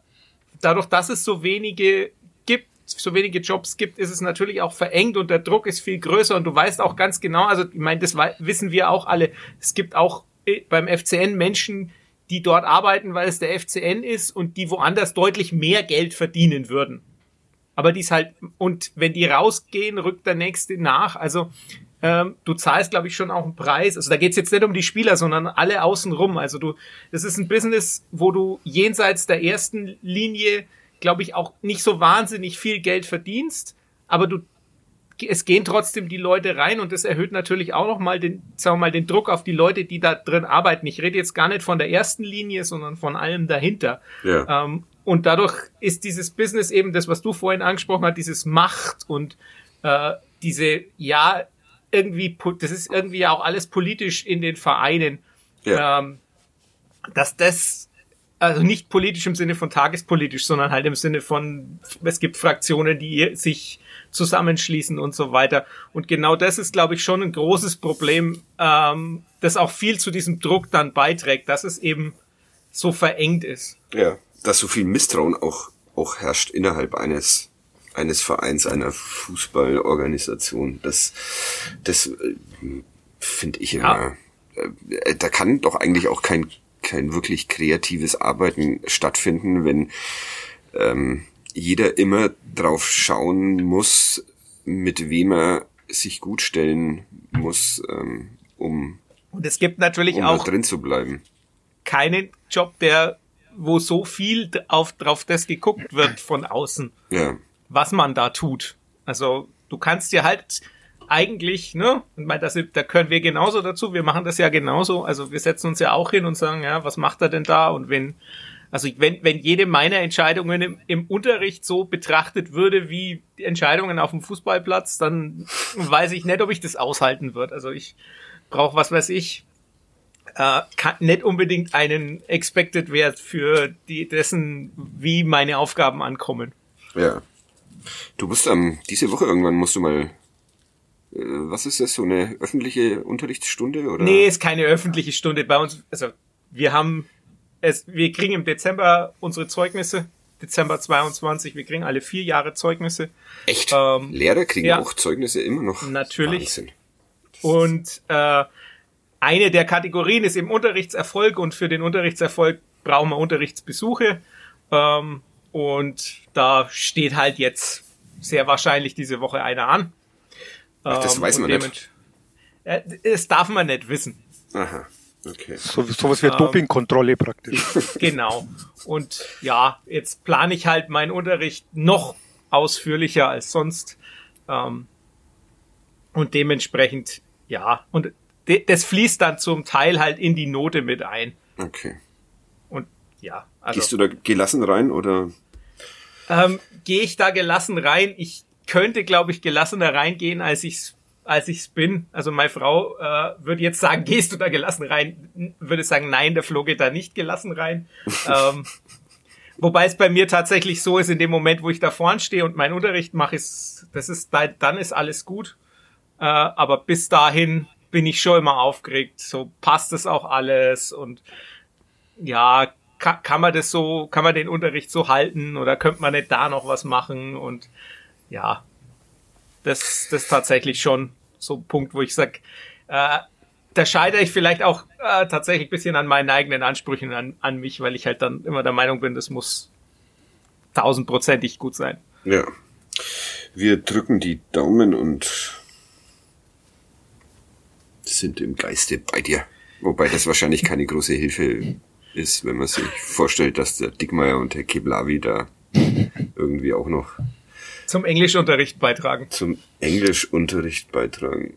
dadurch, dass es so wenige gibt, so wenige Jobs gibt, ist es natürlich auch verengt und der Druck ist viel größer und du weißt auch ganz genau, also ich meine, das wissen wir auch alle, es gibt auch äh, beim FCN Menschen, die dort arbeiten, weil es der FCN ist und die woanders deutlich mehr Geld verdienen würden aber die ist halt, und wenn die rausgehen, rückt der nächste nach. Also ähm, du zahlst, glaube ich, schon auch einen Preis. Also da geht's jetzt nicht um die Spieler, sondern alle außenrum. Also du, das ist ein Business, wo du jenseits der ersten Linie, glaube ich, auch nicht so wahnsinnig viel Geld verdienst, aber du es gehen trotzdem die Leute rein und das erhöht natürlich auch noch mal den, sagen wir mal, den Druck auf die Leute, die da drin arbeiten. Ich rede jetzt gar nicht von der ersten Linie, sondern von allem dahinter. Ja. Ähm, und dadurch ist dieses Business eben das, was du vorhin angesprochen hast, dieses Macht und äh, diese, ja, irgendwie, das ist irgendwie auch alles politisch in den Vereinen. Ja. Ähm, dass das, also nicht politisch im Sinne von tagespolitisch, sondern halt im Sinne von, es gibt Fraktionen, die sich zusammenschließen und so weiter. Und genau das ist, glaube ich, schon ein großes Problem, ähm, das auch viel zu diesem Druck dann beiträgt, dass es eben so verengt ist. Ja, dass so viel Misstrauen auch, auch herrscht innerhalb eines eines Vereins, einer Fußballorganisation. Das, das äh, finde ich immer. Ja. Äh, da kann doch eigentlich auch kein kein wirklich kreatives Arbeiten stattfinden, wenn ähm, jeder immer drauf schauen muss, mit wem er sich gut stellen muss, ähm, um und es gibt natürlich um auch drin zu bleiben. Keinen Job, der wo so viel auf drauf das geguckt wird von außen, ja. was man da tut. Also du kannst dir halt eigentlich, ne, und mein, das, da können wir genauso dazu, wir machen das ja genauso, also wir setzen uns ja auch hin und sagen, ja, was macht er denn da und wenn, also wenn, wenn jede meiner Entscheidungen im, im Unterricht so betrachtet würde wie die Entscheidungen auf dem Fußballplatz, dann weiß ich nicht, ob ich das aushalten würde. Also ich brauche, was weiß ich, äh, kann nicht unbedingt einen Expected Wert für die dessen, wie meine Aufgaben ankommen. Ja. Du musst ähm, diese Woche irgendwann musst du mal äh, was ist das, so eine öffentliche Unterrichtsstunde? Oder? Nee, ist keine öffentliche Stunde bei uns. Also wir haben es, wir kriegen im Dezember unsere Zeugnisse. Dezember 22, wir kriegen alle vier Jahre Zeugnisse. Echt? Ähm, Lehrer kriegen ja, auch Zeugnisse immer noch. Natürlich. Wahnsinn. Und äh, eine der Kategorien ist eben Unterrichtserfolg und für den Unterrichtserfolg brauchen wir Unterrichtsbesuche. Ähm, und da steht halt jetzt sehr wahrscheinlich diese Woche einer an. Ach, das ähm, weiß man nicht. Äh, das darf man nicht wissen. Aha. Okay. So, sowas wie ähm, Dopingkontrolle praktisch. Genau. Und ja, jetzt plane ich halt meinen Unterricht noch ausführlicher als sonst. Ähm, und dementsprechend, ja, und das fließt dann zum Teil halt in die Note mit ein. Okay. Und ja. Also, Gehst du da gelassen rein oder? Ähm, Gehe ich da gelassen rein? Ich könnte, glaube ich, gelassener reingehen, als ich's als ich's bin. Also meine Frau äh, würde jetzt sagen, gehst du da gelassen rein? Würde sagen, nein, der Flo geht da nicht gelassen rein. ähm, wobei es bei mir tatsächlich so ist, in dem Moment, wo ich da vorne stehe und meinen Unterricht mache, ist das ist dann ist alles gut. Äh, aber bis dahin bin ich schon immer aufgeregt. So passt es auch alles und ja, kann, kann man das so, kann man den Unterricht so halten oder könnte man nicht da noch was machen und ja, das, das ist tatsächlich schon so ein Punkt, wo ich sag, äh, da scheitere ich vielleicht auch äh, tatsächlich bisschen an meinen eigenen Ansprüchen an, an mich, weil ich halt dann immer der Meinung bin, das muss tausendprozentig gut sein. Ja. Wir drücken die Daumen und sind im Geiste bei dir. Wobei das wahrscheinlich keine große Hilfe ist, wenn man sich vorstellt, dass der Dickmeier und der Keblavi da irgendwie auch noch zum Englischunterricht beitragen. Zum Englischunterricht beitragen.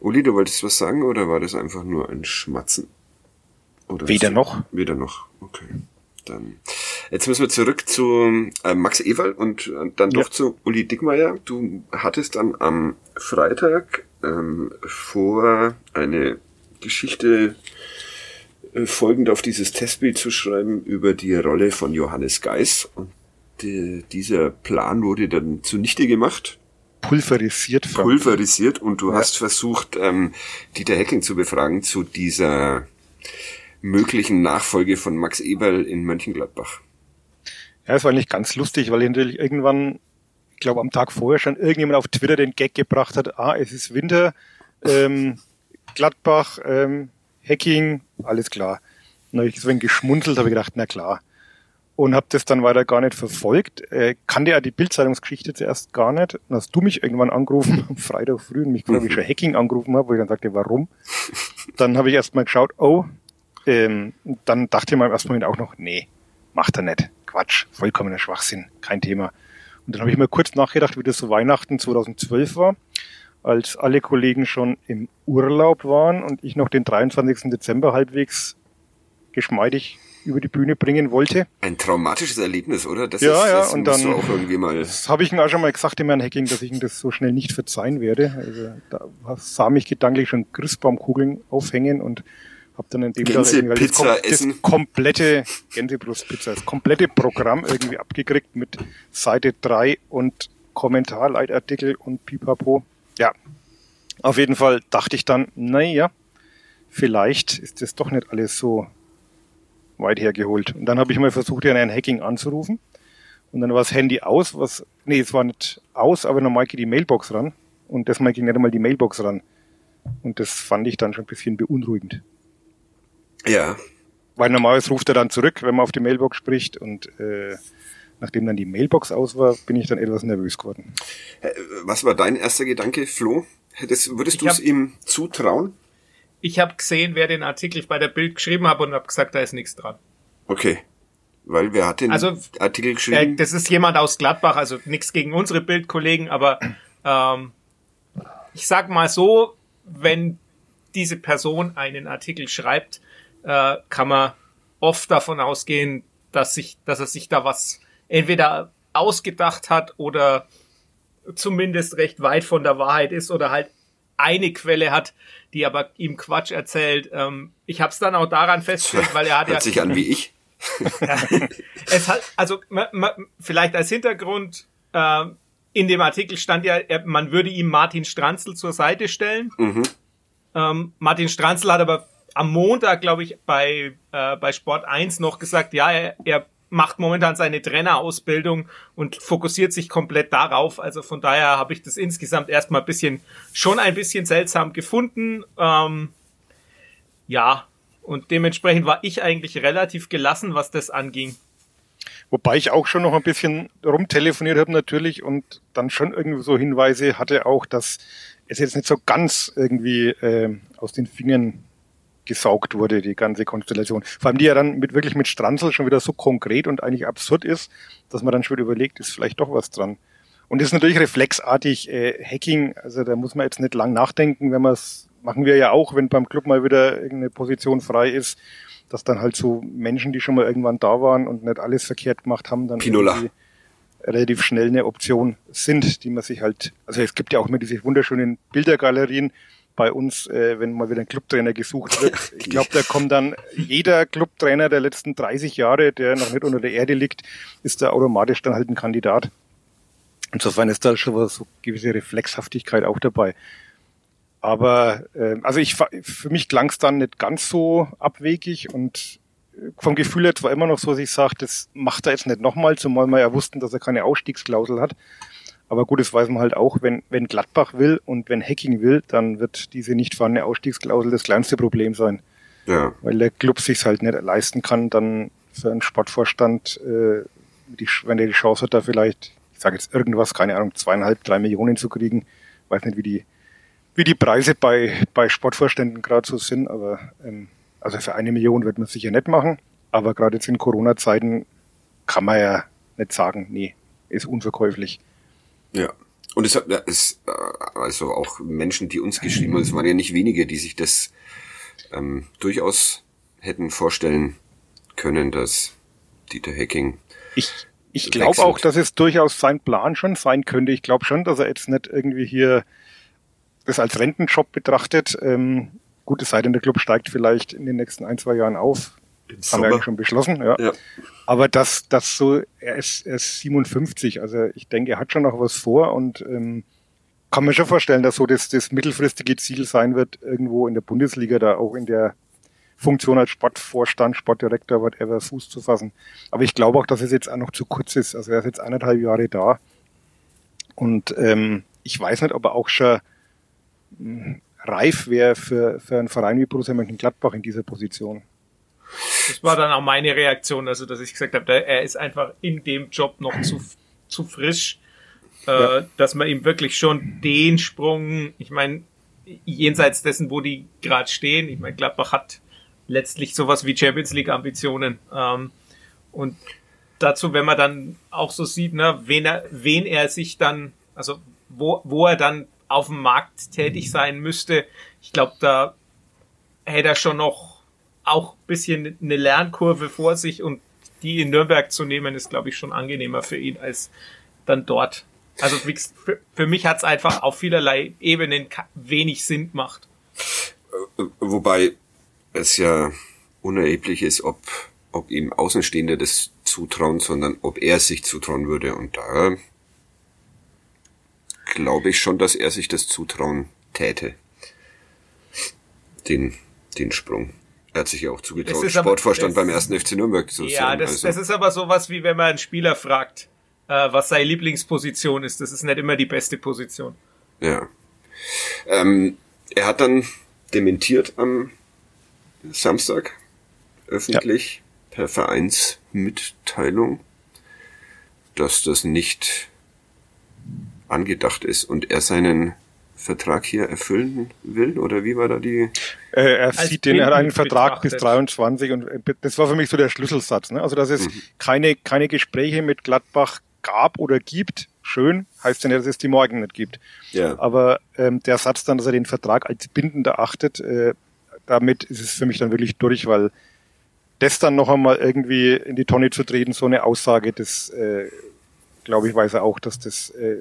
Uli, du wolltest was sagen oder war das einfach nur ein Schmatzen? Oder Weder noch. Weder noch, okay. Dann. Jetzt müssen wir zurück zu äh, Max Ewald und äh, dann doch ja. zu Uli Dickmeier. Du hattest dann am Freitag ähm, vor, eine Geschichte äh, folgend auf dieses Testbild zu schreiben über die Rolle von Johannes Geis. Und die, dieser Plan wurde dann zunichte gemacht. Pulverisiert. Frank. Pulverisiert und du ja. hast versucht, ähm, Dieter Hecking zu befragen zu dieser möglichen Nachfolge von Max Eberl in Mönchengladbach. Ja, es war eigentlich ganz lustig, weil natürlich irgendwann, ich glaube am Tag vorher schon irgendjemand auf Twitter den Gag gebracht hat, ah, es ist Winter, ähm, Gladbach, ähm, Hacking, alles klar. Und habe ich ein geschmunzelt, habe gedacht, na klar und habe das dann weiter gar nicht verfolgt. Äh, kannte ja die Bildzeitungsgeschichte zuerst gar nicht. Dann hast du mich irgendwann angerufen, am Freitag früh, und mich ob ich schon Hacking angerufen habe, wo ich dann sagte, warum. Dann habe ich erstmal geschaut, oh, ähm, dann dachte ich mir im ersten Moment auch noch, nee, macht er nicht. Quatsch, vollkommener Schwachsinn, kein Thema. Und dann habe ich mir kurz nachgedacht, wie das so Weihnachten 2012 war, als alle Kollegen schon im Urlaub waren und ich noch den 23. Dezember halbwegs geschmeidig über die Bühne bringen wollte. Ein traumatisches Erlebnis, oder? Das ja, ist, ja, und dann auch irgendwie mal. Das habe ich ihm auch schon mal gesagt, dem Herrn Hacking, dass ich ihm das so schnell nicht verzeihen werde. Also da sah mich gedanklich schon Christbaumkugeln aufhängen und habe dann in dem Gänsepizza das, essen. das komplette Gänsebrustpizza, das komplette Programm irgendwie abgekriegt mit Seite 3 und Kommentar, Leitartikel und pipapo. Ja, auf jeden Fall dachte ich dann, naja, vielleicht ist das doch nicht alles so weit hergeholt. Und dann habe ich mal versucht, ja ein Hacking anzurufen. Und dann war das Handy aus, was, nee, es war nicht aus, aber normal geht die Mailbox ran. Und das mal ging nicht einmal die Mailbox ran. Und das fand ich dann schon ein bisschen beunruhigend. Ja. Weil normalerweise ruft er dann zurück, wenn man auf die Mailbox spricht und äh, nachdem dann die Mailbox aus war, bin ich dann etwas nervös geworden. Äh, was war dein erster Gedanke, Flo? Hättest, würdest du es ihm zutrauen? Ich habe gesehen, wer den Artikel bei der Bild geschrieben hat und habe gesagt, da ist nichts dran. Okay. Weil wer hat den also, Artikel geschrieben? Äh, das ist jemand aus Gladbach, also nichts gegen unsere Bildkollegen, aber ähm, ich sag mal so, wenn diese Person einen Artikel schreibt, äh, kann man oft davon ausgehen, dass sich, dass er sich da was entweder ausgedacht hat oder zumindest recht weit von der Wahrheit ist oder halt eine Quelle hat, die aber ihm Quatsch erzählt. Ähm, ich habe es dann auch daran festgestellt, weil er hat Hört ja sich an wie ich. es hat also vielleicht als Hintergrund äh, in dem Artikel stand ja, man würde ihm Martin Stranzl zur Seite stellen. Mhm. Ähm, Martin Stranzl hat aber am Montag, glaube ich, bei, äh, bei Sport 1 noch gesagt, ja, er, er macht momentan seine Trainerausbildung und fokussiert sich komplett darauf. Also von daher habe ich das insgesamt erstmal ein bisschen, schon ein bisschen seltsam gefunden. Ähm, ja, und dementsprechend war ich eigentlich relativ gelassen, was das anging. Wobei ich auch schon noch ein bisschen rumtelefoniert habe natürlich und dann schon irgendwie so Hinweise hatte auch, dass es jetzt nicht so ganz irgendwie äh, aus den Fingern gesaugt wurde, die ganze Konstellation. Vor allem die ja dann mit wirklich mit Stranzel schon wieder so konkret und eigentlich absurd ist, dass man dann schon wieder überlegt, ist vielleicht doch was dran. Und das ist natürlich reflexartig äh, Hacking, also da muss man jetzt nicht lang nachdenken, wenn man es, machen wir ja auch, wenn beim Club mal wieder irgendeine Position frei ist, dass dann halt so Menschen, die schon mal irgendwann da waren und nicht alles verkehrt gemacht haben, dann relativ schnell eine Option sind, die man sich halt, also es gibt ja auch immer diese wunderschönen Bildergalerien, bei uns, äh, wenn mal wieder ein Clubtrainer gesucht wird. Ich glaube, da kommt dann jeder Clubtrainer der letzten 30 Jahre, der noch nicht unter der Erde liegt, ist da automatisch dann halt ein Kandidat. Insofern ist da schon was, so gewisse Reflexhaftigkeit auch dabei. Aber äh, also ich für mich klang es dann nicht ganz so abwegig und äh, vom Gefühl her war immer noch so, dass ich sage, das macht er jetzt nicht nochmal, zumal wir ja wussten, dass er keine Ausstiegsklausel hat. Aber gut, das weiß man halt auch, wenn, wenn Gladbach will und wenn Hacking will, dann wird diese nicht vorhandene Ausstiegsklausel das kleinste Problem sein. Ja. Weil der Club sich halt nicht leisten kann, dann für einen Sportvorstand, äh, die, wenn er die Chance hat, da vielleicht, ich sage jetzt irgendwas, keine Ahnung, zweieinhalb, drei Millionen zu kriegen. Weiß nicht, wie die, wie die Preise bei, bei Sportvorständen gerade so sind, aber ähm, also für eine Million wird man sicher nicht machen. Aber gerade jetzt in Corona-Zeiten kann man ja nicht sagen, nee, ist unverkäuflich. Ja. Und es hat es, äh, also auch Menschen, die uns geschrieben haben, es waren ja nicht wenige, die sich das ähm, durchaus hätten vorstellen können, dass Dieter Hacking. Ich, ich glaube auch, dass es durchaus sein Plan schon sein könnte. Ich glaube schon, dass er jetzt nicht irgendwie hier das als Rentenjob betrachtet. Ähm, gut, es sei denn, der Club steigt vielleicht in den nächsten ein, zwei Jahren auf. Das haben wir eigentlich schon beschlossen, ja. ja. Aber das, das so, er ist, er ist 57, also ich denke, er hat schon noch was vor und ähm, kann mir schon vorstellen, dass so das, das mittelfristige Ziel sein wird, irgendwo in der Bundesliga da auch in der Funktion als Sportvorstand, Sportdirektor, whatever, Fuß zu fassen. Aber ich glaube auch, dass es jetzt auch noch zu kurz ist. Also er ist jetzt eineinhalb Jahre da. Und ähm, ich weiß nicht, ob er auch schon mh, hm, reif wäre für, für einen Verein wie Borussia Mönchengladbach in dieser Position. Das war dann auch meine Reaktion, also dass ich gesagt habe, er ist einfach in dem Job noch zu, zu frisch, äh, ja. dass man ihm wirklich schon den Sprung, ich meine, jenseits dessen, wo die gerade stehen, ich meine, Gladbach hat letztlich sowas wie Champions League Ambitionen. Ähm, und dazu, wenn man dann auch so sieht, ne, wen er, wen er sich dann, also wo, wo er dann auf dem Markt tätig sein müsste, ich glaube, da hätte er schon noch auch bisschen eine Lernkurve vor sich und die in Nürnberg zu nehmen, ist, glaube ich, schon angenehmer für ihn als dann dort. Also für, mich hat es einfach auf vielerlei Ebenen wenig Sinn gemacht. Äh, wobei es ja unerheblich ist, ob, ob ihm Außenstehende das zutrauen, sondern ob er sich zutrauen würde. Und da glaube ich schon, dass er sich das zutrauen täte. Den, den Sprung. Er hat sich ja auch zugetraut, Sportvorstand aber, beim ersten FC Nürnberg zu Ja, das, also. das ist aber sowas wie wenn man einen Spieler fragt, äh, was seine Lieblingsposition ist. Das ist nicht immer die beste Position. Ja. Ähm, er hat dann dementiert am Samstag öffentlich ja. per Vereinsmitteilung, dass das nicht angedacht ist und er seinen Vertrag hier erfüllen will? Oder wie war da die? Äh, er sieht den, er hat einen Vertrag bis 23 und äh, das war für mich so der Schlüsselsatz. Ne? Also, dass es mhm. keine, keine Gespräche mit Gladbach gab oder gibt, schön, heißt ja nicht, dass es die morgen nicht gibt. Ja. Aber ähm, der Satz dann, dass er den Vertrag als bindend erachtet, äh, damit ist es für mich dann wirklich durch, weil das dann noch einmal irgendwie in die Tonne zu treten, so eine Aussage, das äh, glaube ich, weiß er auch, dass das äh,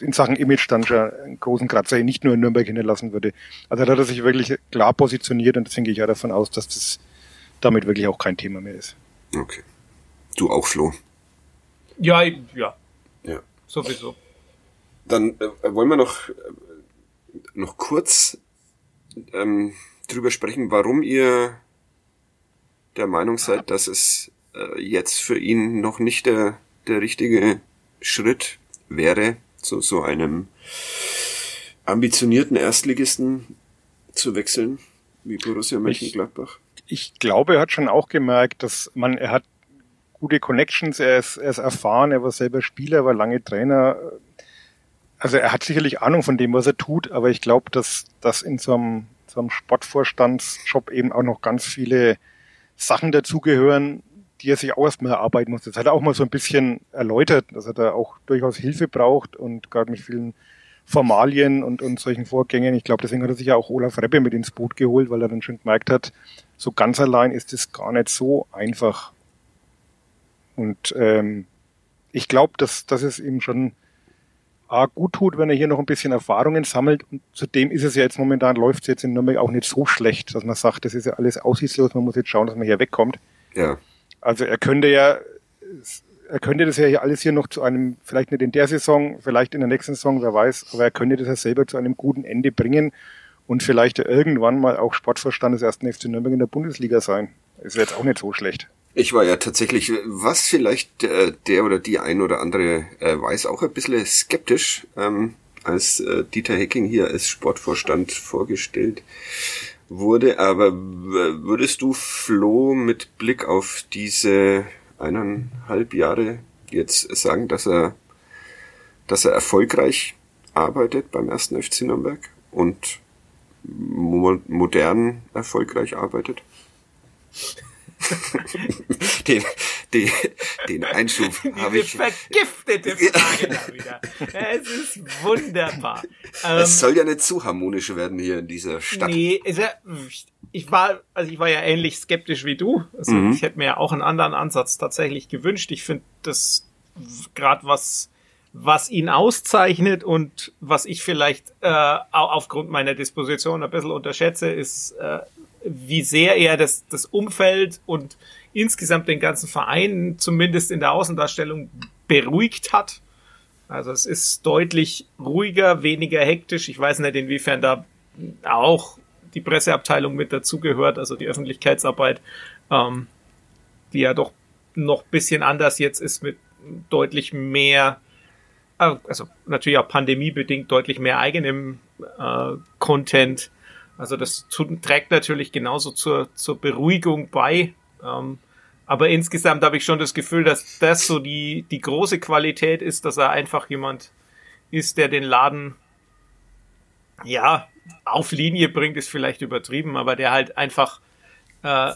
in Sachen Image dann schon einen großen Kratzer nicht nur in Nürnberg hinterlassen würde. Also da hat er sich wirklich klar positioniert und deswegen gehe ich ja davon aus, dass das damit wirklich auch kein Thema mehr ist. Okay. Du auch, Flo? Ja, ja. Ja. Sowieso. Dann äh, wollen wir noch, äh, noch kurz ähm, drüber sprechen, warum ihr der Meinung seid, dass es äh, jetzt für ihn noch nicht der, der richtige Schritt wäre, zu so einem ambitionierten Erstligisten zu wechseln, wie Borussia Mönchengladbach? Ich, ich glaube, er hat schon auch gemerkt, dass man, er hat gute Connections, er ist, er ist erfahren, er war selber Spieler, er war lange Trainer. Also er hat sicherlich Ahnung von dem, was er tut, aber ich glaube, dass, dass in so einem, so einem Sportvorstandsjob eben auch noch ganz viele Sachen dazugehören, die er sich auch erstmal erarbeiten muss. Das hat er auch mal so ein bisschen erläutert, dass er da auch durchaus Hilfe braucht und gerade mit vielen Formalien und, und solchen Vorgängen. Ich glaube, deswegen hat er sich ja auch Olaf Reppe mit ins Boot geholt, weil er dann schon gemerkt hat, so ganz allein ist es gar nicht so einfach. Und ähm, ich glaube, dass, dass es ihm schon A, gut tut, wenn er hier noch ein bisschen Erfahrungen sammelt. Und zudem ist es ja jetzt momentan, läuft es jetzt in Nürnberg auch nicht so schlecht, dass man sagt, das ist ja alles aussichtslos, man muss jetzt schauen, dass man hier wegkommt. Ja. Also er könnte ja, er könnte das ja hier alles hier noch zu einem, vielleicht nicht in der Saison, vielleicht in der nächsten Saison, wer weiß, aber er könnte das ja selber zu einem guten Ende bringen und vielleicht irgendwann mal auch Sportverstand des ersten FC Nürnberg in der Bundesliga sein. Ist jetzt auch nicht so schlecht. Ich war ja tatsächlich, was vielleicht äh, der oder die ein oder andere äh, weiß, auch ein bisschen skeptisch, ähm, als äh, Dieter Hecking hier als Sportvorstand vorgestellt wurde. Aber würdest du Flo mit Blick auf diese eineinhalb Jahre jetzt sagen, dass er, dass er erfolgreich arbeitet beim ersten FC Nürnberg und mo modern erfolgreich arbeitet? den, den, den Einschub habe ich. vergiftete Frage da wieder. Es ist wunderbar. Es ähm, soll ja nicht zu harmonisch werden hier in dieser Stadt. Nee, ja, ich war, also ich war ja ähnlich skeptisch wie du. Also mhm. ich hätte mir ja auch einen anderen Ansatz tatsächlich gewünscht. Ich finde das gerade was was ihn auszeichnet und was ich vielleicht äh, aufgrund meiner Disposition ein bisschen unterschätze, ist äh, wie sehr er das, das Umfeld und insgesamt den ganzen Verein zumindest in der Außendarstellung beruhigt hat. Also es ist deutlich ruhiger, weniger hektisch. Ich weiß nicht, inwiefern da auch die Presseabteilung mit dazugehört, also die Öffentlichkeitsarbeit, ähm, die ja doch noch bisschen anders jetzt ist mit deutlich mehr, äh, also natürlich auch pandemiebedingt deutlich mehr eigenem äh, Content also das trägt natürlich genauso zur, zur Beruhigung bei. Ähm, aber insgesamt habe ich schon das Gefühl, dass das so die, die große Qualität ist, dass er einfach jemand ist, der den Laden ja auf Linie bringt, ist vielleicht übertrieben, aber der halt einfach äh,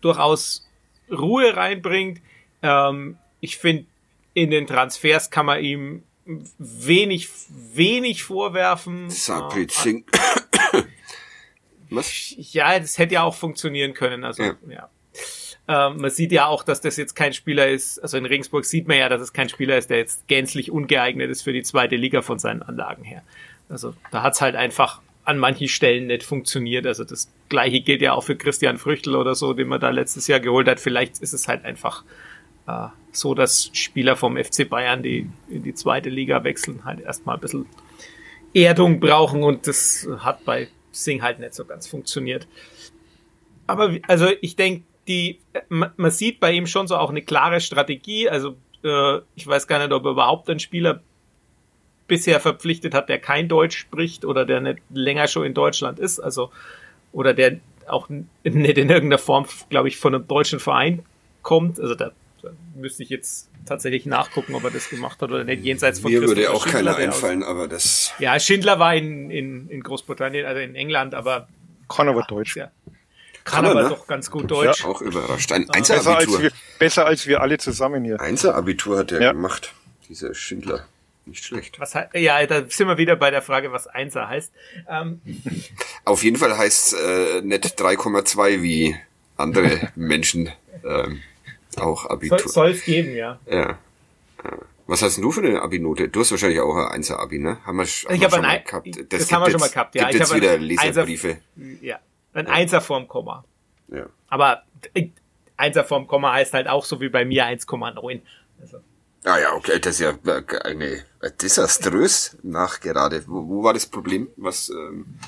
durchaus Ruhe reinbringt. Ähm, ich finde, in den Transfers kann man ihm wenig, wenig vorwerfen. Sabrit Singh. Was? Ja, das hätte ja auch funktionieren können. Also, ja. ja. Ähm, man sieht ja auch, dass das jetzt kein Spieler ist, also in Regensburg sieht man ja, dass es kein Spieler ist, der jetzt gänzlich ungeeignet ist für die zweite Liga von seinen Anlagen her. Also da hat's halt einfach an manchen Stellen nicht funktioniert. Also das gleiche gilt ja auch für Christian Früchtel oder so, den man da letztes Jahr geholt hat. Vielleicht ist es halt einfach äh, so, dass Spieler vom FC Bayern, die in die zweite Liga wechseln, halt erstmal ein bisschen Erdung brauchen und das hat bei Sing halt nicht so ganz funktioniert. Aber also ich denke, die man, sieht bei ihm schon so auch eine klare Strategie. Also äh, ich weiß gar nicht, ob er überhaupt einen Spieler bisher verpflichtet hat, der kein Deutsch spricht oder der nicht länger schon in Deutschland ist. Also oder der auch nicht in irgendeiner Form, glaube ich, von einem deutschen Verein kommt. Also da müsste ich jetzt tatsächlich nachgucken, ob er das gemacht hat oder nicht, jenseits von Mir würde auch Schindler, keiner einfallen, aber das... Ja, Schindler war in, in, in Großbritannien, also in England, aber... Kann aber Deutsch. Ja, kann, kann aber ne? doch ganz gut Deutsch. Ja, auch überrascht. Ein Einzelabitur. Besser als, wir, besser als wir alle zusammen hier. Einzelabitur hat er ja. gemacht, dieser Schindler. Nicht schlecht. Was, ja, da sind wir wieder bei der Frage, was Einser heißt. Ähm. Auf jeden Fall heißt äh, nicht 3,2 wie andere Menschen ähm, auch Abitur. Soll es geben, ja. Ja. Was hast denn du für eine Abi-Note? Du hast wahrscheinlich auch ein Einser-Abi, ne? Haben wir, haben ich wir schon mal gehabt. Das, das haben wir schon mal gehabt, ja. Gibt ich jetzt wieder Leserbriefe. Einser, ja, ein Einser vorm Komma. Ja. Aber Einser vorm Komma heißt halt auch so wie bei mir 1,9. Also. Ah ja, okay, das ist ja eine desaströs nachgerade. Wo, wo war das Problem? Was, ähm,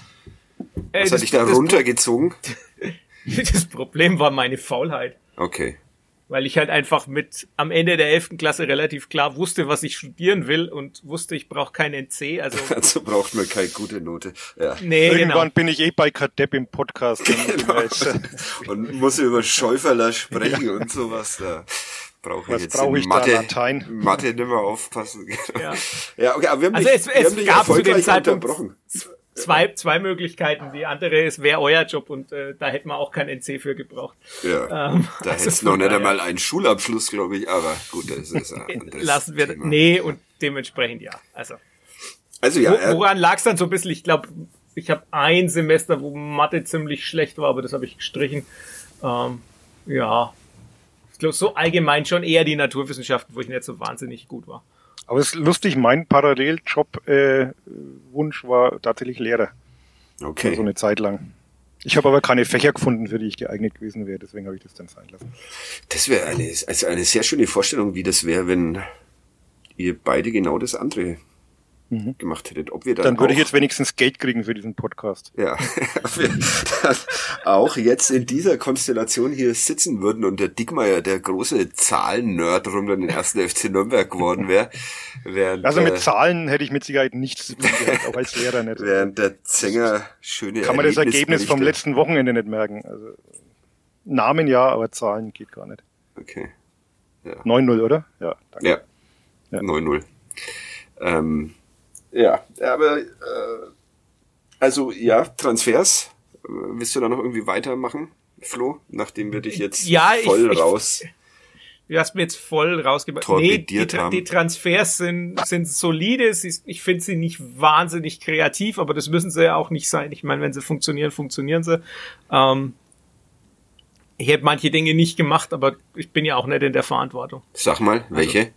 was äh, hat dich da runtergezogen? das Problem war meine Faulheit. Okay weil ich halt einfach mit am Ende der 11. Klasse relativ klar wusste, was ich studieren will und wusste, ich brauche kein NC. Also, also braucht man keine gute Note. Ja. Nee, Irgendwann genau. bin ich eh bei Kadepp im Podcast. genau. und muss über Schäuferler sprechen ja. und sowas. Da brauche ich jetzt brauch ich Mathe, Latein? Mathe nicht mehr aufpassen. Ja. ja, okay, aber wir haben also dich, es, es gab zu dem Zeitpunkt unterbrochen zwei, zwei Möglichkeiten. Die andere ist, wäre euer Job und äh, da hätten wir auch kein NC für gebraucht. Ja, ähm, da also hättest noch nicht einmal einen Schulabschluss, glaube ich, aber gut, das ist ein Lassen wir, Thema. nee, und dementsprechend ja. Also, also ja. Wo, woran lag es dann so ein bisschen? Ich glaube, ich habe ein Semester, wo Mathe ziemlich schlecht war, aber das habe ich gestrichen. Ähm, ja, ich glaube, so allgemein schon eher die Naturwissenschaften, wo ich nicht so wahnsinnig gut war. Aber es ist lustig, mein Paralleljob-Wunsch äh, war tatsächlich Lehrer. Okay. So eine Zeit lang. Ich habe aber keine Fächer gefunden, für die ich geeignet gewesen wäre, deswegen habe ich das dann sein lassen. Das wäre eine, also eine sehr schöne Vorstellung, wie das wäre, wenn ihr beide genau das andere mhm. gemacht hättet. Ob wir dann, dann würde ich jetzt wenigstens Geld kriegen für diesen Podcast. Ja, wir dann auch jetzt in dieser Konstellation hier sitzen würden und der Dickmeier, der große Zahlen-Nerd rum dann den ersten FC Nürnberg geworden wäre. Während, also mit Zahlen hätte ich mit Sicherheit nichts zu tun gehabt, auch als Lehrer nicht. Während der Zänger schöne Kann man das Ergebnis vom letzten Wochenende nicht merken. Also Namen ja, aber Zahlen geht gar nicht. Okay. Ja. 9-0, oder? Ja, danke. Ja. ja. 9-0. Ähm, ja, aber äh, also ja, Transfers. Äh, willst du da noch irgendwie weitermachen, Flo, nachdem wir dich jetzt ja, voll ich, raus. Ich, du hast mir jetzt voll rausgebracht. Nee, die, die, Transfers sind, sind solide. Ich finde sie nicht wahnsinnig kreativ, aber das müssen sie ja auch nicht sein. Ich meine, wenn sie funktionieren, funktionieren sie. Ähm, ich hätte manche Dinge nicht gemacht, aber ich bin ja auch nicht in der Verantwortung. Sag mal, welche? Also,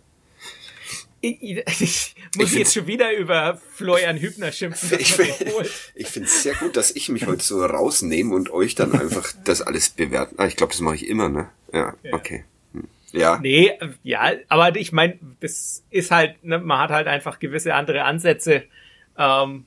ich, muss ich jetzt schon wieder über Florian Hübner schimpfen. Ich, ich finde es sehr gut, dass ich mich heute so rausnehme und euch dann einfach das alles bewerten. Ah, ich glaube, das mache ich immer, ne? Ja, ja. okay. Hm. Ja. Nee, ja, aber ich meine, das ist halt, ne, man hat halt einfach gewisse andere Ansätze, ähm,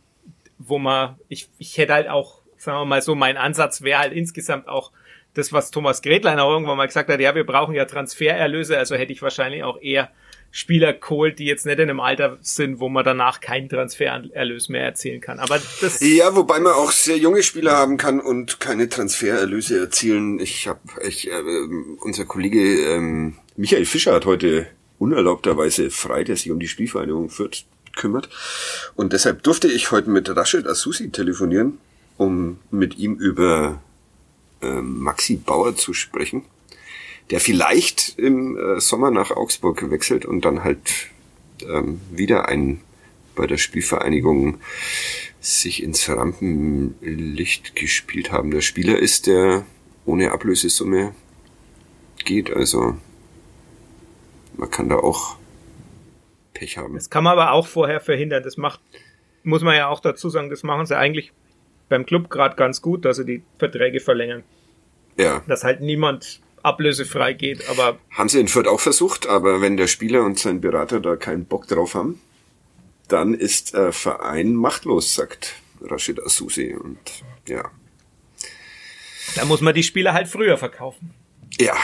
wo man, ich, ich hätte halt auch, sagen wir mal so, mein Ansatz wäre halt insgesamt auch das, was Thomas Gretlein auch irgendwann mal gesagt hat, ja, wir brauchen ja Transfererlöse, also hätte ich wahrscheinlich auch eher Spieler geholt, die jetzt nicht in einem Alter sind, wo man danach keinen Transfererlös mehr erzielen kann. Aber das ja, wobei man auch sehr junge Spieler haben kann und keine Transfererlöse erzielen. Ich habe, ich, äh, unser Kollege ähm, Michael Fischer hat heute unerlaubterweise frei, der sich um die Spielvereinigung Fürth kümmert. Und deshalb durfte ich heute mit Rashid Asusi telefonieren, um mit ihm über ähm, Maxi Bauer zu sprechen der vielleicht im äh, Sommer nach Augsburg wechselt und dann halt ähm, wieder ein bei der Spielvereinigung sich ins Rampenlicht gespielt haben. Der Spieler ist, der ohne Ablösesumme geht. Also man kann da auch Pech haben. Das kann man aber auch vorher verhindern. Das macht, muss man ja auch dazu sagen, das machen sie eigentlich beim Club gerade ganz gut, dass sie die Verträge verlängern. Ja. Dass halt niemand ablösefrei geht. Aber haben sie in Fürth auch versucht, aber wenn der Spieler und sein Berater da keinen Bock drauf haben, dann ist der Verein machtlos, sagt Rashid Asusi. Und ja. Da muss man die Spieler halt früher verkaufen. Ja,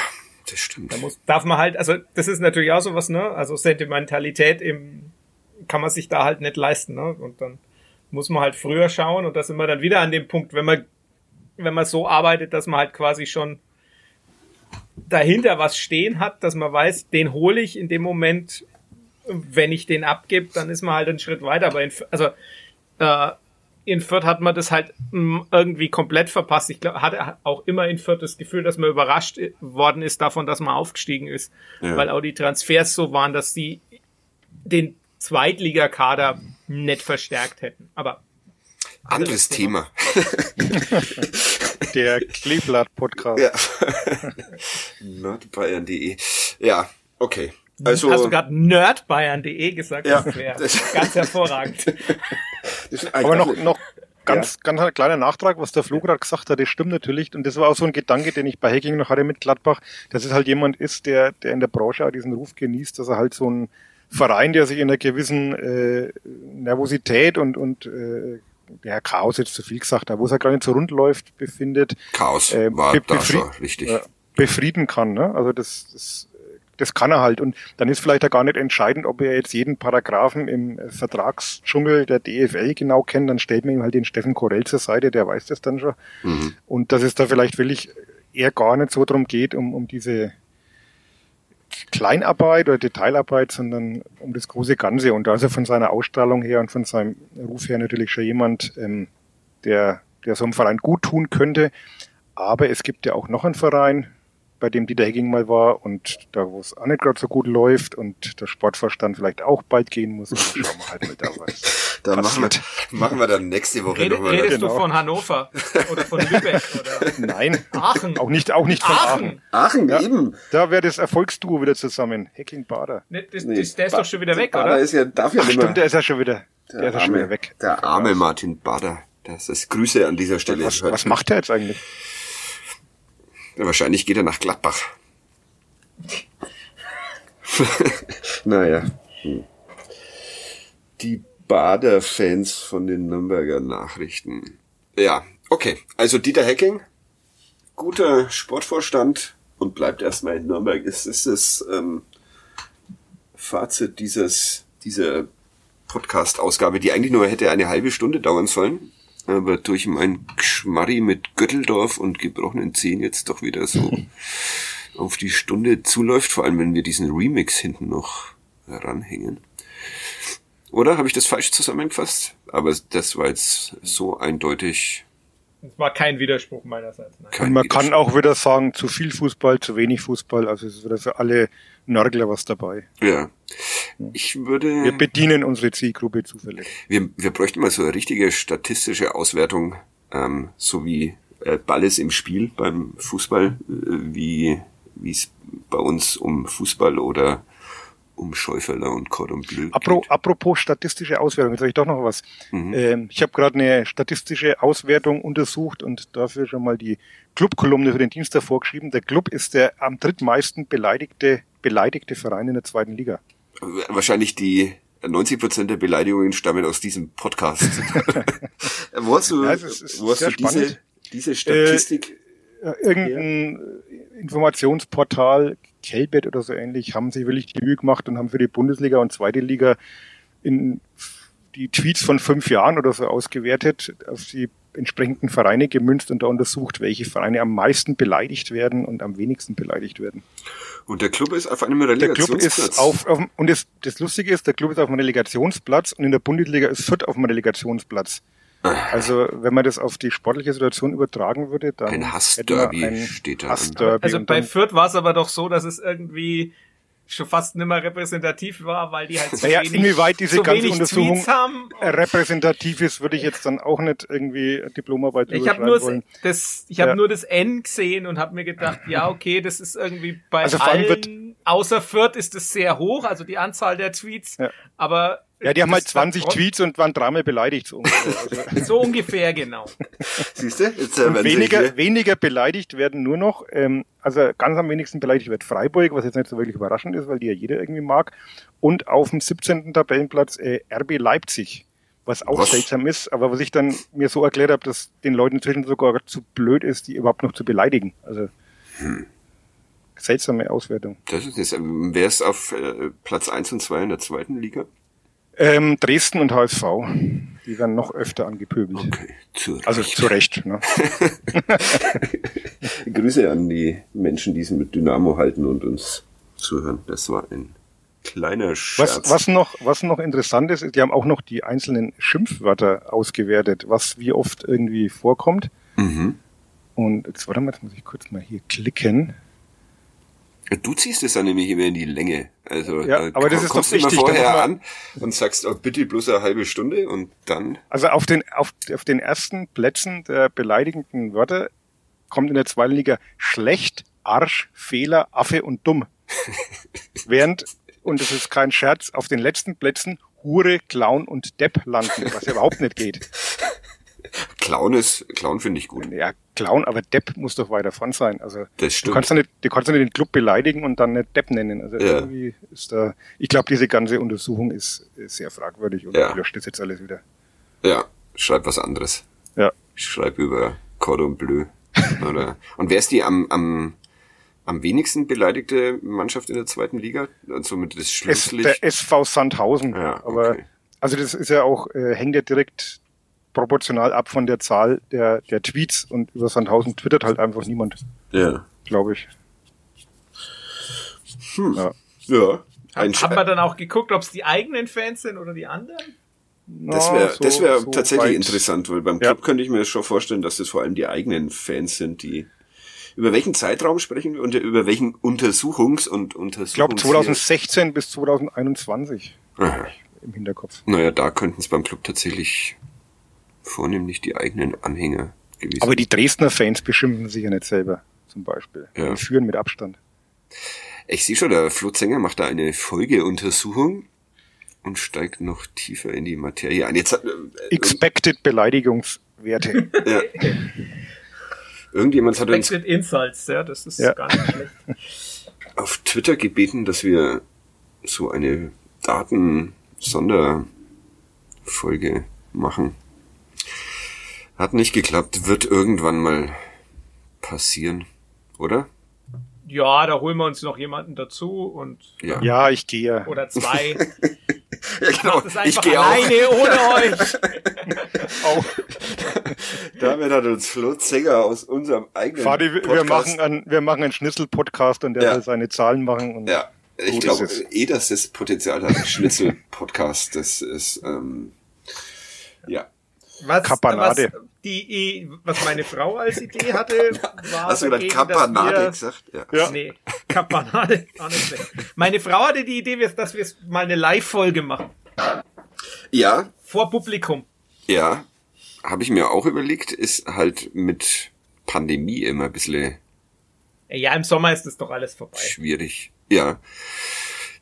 das stimmt. Da muss, darf man halt, also das ist natürlich auch sowas, ne? Also Sentimentalität im kann man sich da halt nicht leisten, ne? Und dann muss man halt früher schauen und da sind wir dann wieder an dem Punkt, wenn man wenn man so arbeitet, dass man halt quasi schon dahinter was stehen hat, dass man weiß, den hole ich in dem Moment, wenn ich den abgebe, dann ist man halt einen Schritt weiter. Aber in, also äh, in Fürth hat man das halt mm, irgendwie komplett verpasst. Ich glaube, hatte auch immer in Fürth das Gefühl, dass man überrascht worden ist davon, dass man aufgestiegen ist, ja. weil auch die Transfers so waren, dass die den Zweitligakader nicht verstärkt hätten. Aber anderes Thema. Der Kleeblatt-Podcast. Ja. Nordbayern.de. Ja, okay. Also, Hast du gerade nerdbayern.de gesagt? Ja, das wäre ganz hervorragend. Aber noch, noch ganz, ja. ganz ein kleiner Nachtrag, was der Flo gerade gesagt hat, das stimmt natürlich. Und das war auch so ein Gedanke, den ich bei Hacking noch hatte mit Gladbach, dass es halt jemand ist, der, der in der Branche auch diesen Ruf genießt, dass er halt so ein Verein, der sich in einer gewissen äh, Nervosität und, und äh, der Chaos jetzt zu viel gesagt, da wo es ja gar nicht so rund läuft, befindet. Chaos äh, war da schon richtig. Äh, befrieden kann. Ne? Also das, das das kann er halt. Und dann ist vielleicht auch gar nicht entscheidend, ob er jetzt jeden Paragraphen im Vertragsdschungel der DFL genau kennt. Dann stellt man ihm halt den Steffen Korell zur Seite, der weiß das dann schon. Mhm. Und dass es da vielleicht wirklich eher gar nicht so drum geht, um, um diese Kleinarbeit oder Detailarbeit, sondern um das große Ganze. Und da ist er von seiner Ausstrahlung her und von seinem Ruf her natürlich schon jemand, ähm, der, der so einem Verein gut tun könnte. Aber es gibt ja auch noch einen Verein, bei dem Dieter Hecking mal war und da, wo es auch nicht gerade so gut läuft und der Sportverstand vielleicht auch bald gehen muss, schauen wir halt mal da was. da machen wir, machen wir dann nächste Woche Rede, nochmal. Redest genau. du von Hannover oder von Lübeck? Oder? Nein. Aachen. Auch nicht, auch nicht von Aachen. Aachen, Aachen ja, eben. Da wäre das Erfolgsduo wieder zusammen. Hecking Bader. Nee, das, nee, das, der ist ba doch schon wieder weg, Bader oder? Ist ja, darf ja Ach, stimmt, der ist ja schon wieder, der, der ist ja schon wieder weg. Der arme Martin Bader. Das ist Grüße an dieser Stelle. Was, was macht er jetzt eigentlich? Ja, wahrscheinlich geht er nach Gladbach. naja. Hm. Die Bader-Fans von den Nürnberger Nachrichten. Ja, okay. Also Dieter Hecking, guter Sportvorstand und bleibt erstmal in Nürnberg. Ist, ist das ähm, Fazit dieses, dieser Podcast-Ausgabe, die eigentlich nur hätte eine halbe Stunde dauern sollen, aber durch mein Geschmarri mit Götteldorf und gebrochenen Zehen jetzt doch wieder so auf die Stunde zuläuft, vor allem wenn wir diesen Remix hinten noch heranhängen. Oder habe ich das falsch zusammengefasst? Aber das war jetzt so eindeutig. Das war kein Widerspruch meinerseits. Nein. man kann auch wieder sagen, zu viel Fußball, zu wenig Fußball. Also es ist wieder für alle Nörgler was dabei. Ja. Ich würde. Wir bedienen unsere Zielgruppe zufällig. Wir, wir bräuchten mal so eine richtige statistische Auswertung, ähm, so wie äh, Ball ist im Spiel beim Fußball, äh, wie wie es bei uns um Fußball oder um Schäuferler und Cordon Bleu Apro, Apropos statistische Auswertung, jetzt habe ich doch noch was. Mhm. Ähm, ich habe gerade eine statistische Auswertung untersucht und dafür schon mal die Clubkolumne für den Dienst vorgeschrieben. Der Club ist der am drittmeisten beleidigte, beleidigte Verein in der zweiten Liga. Wahrscheinlich die 90 Prozent der Beleidigungen stammen aus diesem Podcast. wo hast du, ja, wo hast du diese, diese Statistik? Äh, irgendein Informationsportal, Kelbet oder so ähnlich, haben sich wirklich die Mühe gemacht und haben für die Bundesliga und zweite Liga in die Tweets von fünf Jahren oder so ausgewertet, auf die entsprechenden Vereine gemünzt und da untersucht, welche Vereine am meisten beleidigt werden und am wenigsten beleidigt werden. Und der Club ist auf einem Relegationsplatz. Der Club ist auf, auf und das, das Lustige ist, der Club ist auf einem Relegationsplatz und in der Bundesliga ist Fürth auf einem Relegationsplatz. Also wenn man das auf die sportliche Situation übertragen würde, dann ein Hassderby steht da. Hassderby also bei Fürth war es aber doch so, dass es irgendwie schon fast nicht mehr repräsentativ war, weil die halt so naja, wenig, inwieweit diese so ganze Untersuchung repräsentativ ist, würde ich jetzt dann auch nicht irgendwie Diplomarbeit Ich habe nur wollen. das, ich habe ja. nur das N gesehen und habe mir gedacht, ja okay, das ist irgendwie bei also allen, außer Fürth ist es sehr hoch, also die Anzahl der Tweets, ja. aber Ja, die haben halt 20 Tweets und waren dreimal beleidigt. So ungefähr, also. so ungefähr genau. Siehst du? Jetzt, äh, weniger, weniger beleidigt werden nur noch, ähm, also ganz am wenigsten beleidigt wird Freiburg, was jetzt nicht so wirklich überraschend ist, weil die ja jeder irgendwie mag. Und auf dem 17. Tabellenplatz äh, RB Leipzig was auch was? seltsam ist, aber was ich dann mir so erklärt habe, dass den Leuten inzwischen sogar zu blöd ist, die überhaupt noch zu beleidigen. Also hm. seltsame Auswertung. Das ist das. Ähm, wer ist auf äh, Platz 1 und 2 in der zweiten Liga? Ähm, Dresden und HSV. Die werden noch öfter angepöbelt. Okay, zu Recht. Also zu Recht. Ne? Grüße an die Menschen, die es mit Dynamo halten und uns zuhören. Das war ein kleiner Scherz. Was, was, noch, was noch interessant ist, die haben auch noch die einzelnen Schimpfwörter ausgewertet, was wie oft irgendwie vorkommt. Mhm. Und jetzt, warte mal, jetzt muss ich kurz mal hier klicken. Du ziehst es dann nämlich immer in die Länge. Also ja, aber das ist kommst doch wichtig, immer vorher an und sagst, oh, bitte bloß eine halbe Stunde und dann. Also auf den, auf, auf den ersten Plätzen der beleidigenden Wörter kommt in der zweiten Liga schlecht, Arsch, Fehler, Affe und dumm. Während, und das ist kein Scherz, auf den letzten Plätzen Hure, Clown und Depp landen, was ja überhaupt nicht geht. Clown ist, Clown finde ich gut. Ja, Clown, aber Depp muss doch weiter von sein. Also das stimmt. Du kannst ja nicht, du kannst ja nicht den Club beleidigen und dann nicht Depp nennen. Also ja. irgendwie ist da, ich glaube, diese ganze Untersuchung ist, ist sehr fragwürdig und ja. löscht das jetzt alles wieder. Ja, schreib was anderes. Ja. Ich schreibe über Cordon Bleu. Oder, und wer ist die am, am, am wenigsten beleidigte Mannschaft in der zweiten Liga? Und somit das Schlusslicht? der SV Sandhausen. Ja, okay. Aber, also das ist ja auch, äh, hängt ja direkt proportional ab von der Zahl der, der Tweets und über Sandhausen twittert halt einfach niemand. Ja. Glaube ich. Hm. Ja. ja. Ein Haben wir dann auch geguckt, ob es die eigenen Fans sind oder die anderen? Das wäre so, das wär so tatsächlich weit. interessant, weil beim Club ja. könnte ich mir schon vorstellen, dass das vor allem die eigenen Fans sind, die über welchen Zeitraum sprechen wir und über welchen Untersuchungs- und Untersuchungs... Ich glaube 2016 bis 2021 Aha. im Hinterkopf. Naja, da könnten es beim Club tatsächlich vornehmlich die eigenen Anhänger gewesen. Aber die Dresdner Fans beschimpfen sich ja nicht selber, zum Beispiel. Ja. Und führen mit Abstand. Ich sehe schon, der Flo Zenger macht da eine Folgeuntersuchung und steigt noch tiefer in die Materie ein. Jetzt hat, äh, Expected Beleidigungswerte. ja. Irgendjemand hat uns Insults, ja, das ist ja. gar nicht schlecht. Auf Twitter gebeten, dass wir so eine Daten-Sonderfolge machen. Hat nicht geklappt, wird irgendwann mal passieren, oder? Ja, da holen wir uns noch jemanden dazu und ja, ja ich gehe. Oder zwei. ja, genau. Ich gehe alleine auch. ohne euch. auch. Damit hat uns Flo Zenger aus unserem eigenen Fadi, Podcast. wir machen einen, wir machen einen Schnitzel-Podcast und der ja. will seine Zahlen machen. Und ja, ich glaube, eh, dass das Potenzial hat, Schnitzel-Podcast, das ist, ähm, ja. Was, Kapanade. Was, die, was meine Frau als Idee hatte, war. Hast du gerade Kapanade gesagt? Ja. ja. Nee, Kapanade, Meine Frau hatte die Idee, dass wir mal eine Live-Folge machen. Ja. Vor Publikum. Ja. Habe ich mir auch überlegt, ist halt mit Pandemie immer ein bisschen. Ja, im Sommer ist das doch alles vorbei. Schwierig. Ja.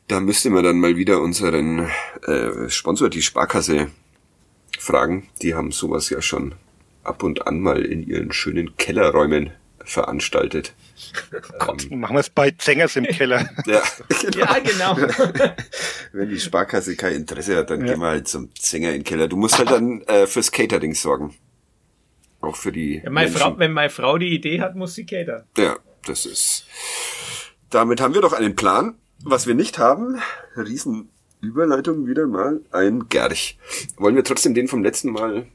Da müsste man dann mal wieder unseren äh, Sponsor, die Sparkasse, fragen. Die haben sowas ja schon ab und an mal in ihren schönen Kellerräumen veranstaltet. Gott, ähm, machen wir es bei Zengers im Keller. ja, genau. Ja, genau. Wenn die Sparkasse kein Interesse hat, dann ja. gehen wir halt zum Zänger in den Keller. Du musst halt dann äh, fürs Catering sorgen. Auch für die. Ja, meine Frau, wenn meine Frau die Idee hat, muss sie catern. Ja, das ist. Damit haben wir doch einen Plan. Was wir nicht haben, Riesenüberleitung wieder mal, ein Gerch. Wollen wir trotzdem den vom letzten Mal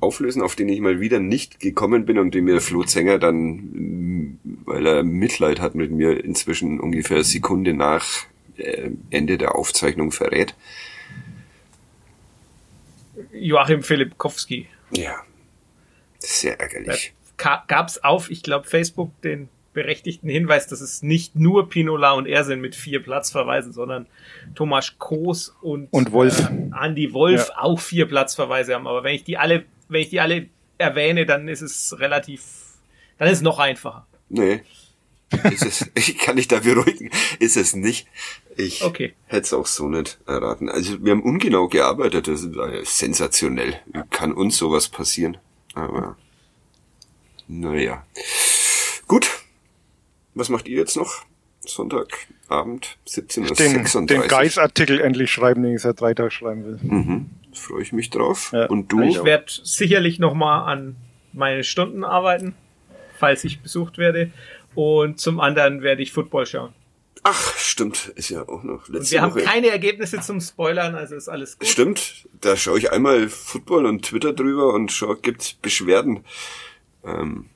auflösen, auf den ich mal wieder nicht gekommen bin und den mir Flo Zenger dann, weil er Mitleid hat mit mir, inzwischen ungefähr Sekunde nach äh, Ende der Aufzeichnung verrät. Joachim Filipkowski. Ja, sehr ärgerlich. Gab es auf, ich glaube, Facebook den berechtigten Hinweis, dass es nicht nur Pinola und er sind mit vier Platzverweisen, sondern Thomas Koos und, und Wolf. Äh, Andy Wolf ja. auch vier Platzverweise haben. Aber wenn ich die alle wenn ich die alle erwähne, dann ist es relativ, dann ist es noch einfacher. Nee. Ist es, ich kann dich da beruhigen, ist es nicht. Ich okay. hätte es auch so nicht erraten. Also wir haben ungenau gearbeitet, das ist sensationell. Kann uns sowas passieren. Aber naja. Gut. Was macht ihr jetzt noch? Sonntagabend, 17.36 Uhr. Den Geis-Artikel endlich schreiben, den ich seit drei Tagen schreiben will. Mhm. Freue ich mich drauf. Ja. Und du? Ich werde sicherlich nochmal an meine Stunden arbeiten, falls ich besucht werde. Und zum anderen werde ich Football schauen. Ach, stimmt, ist ja auch noch letzte und Wir Woche. haben keine Ergebnisse zum Spoilern, also ist alles gut. Stimmt, da schaue ich einmal Football und Twitter drüber und schau, gibt's Beschwerden. Ähm,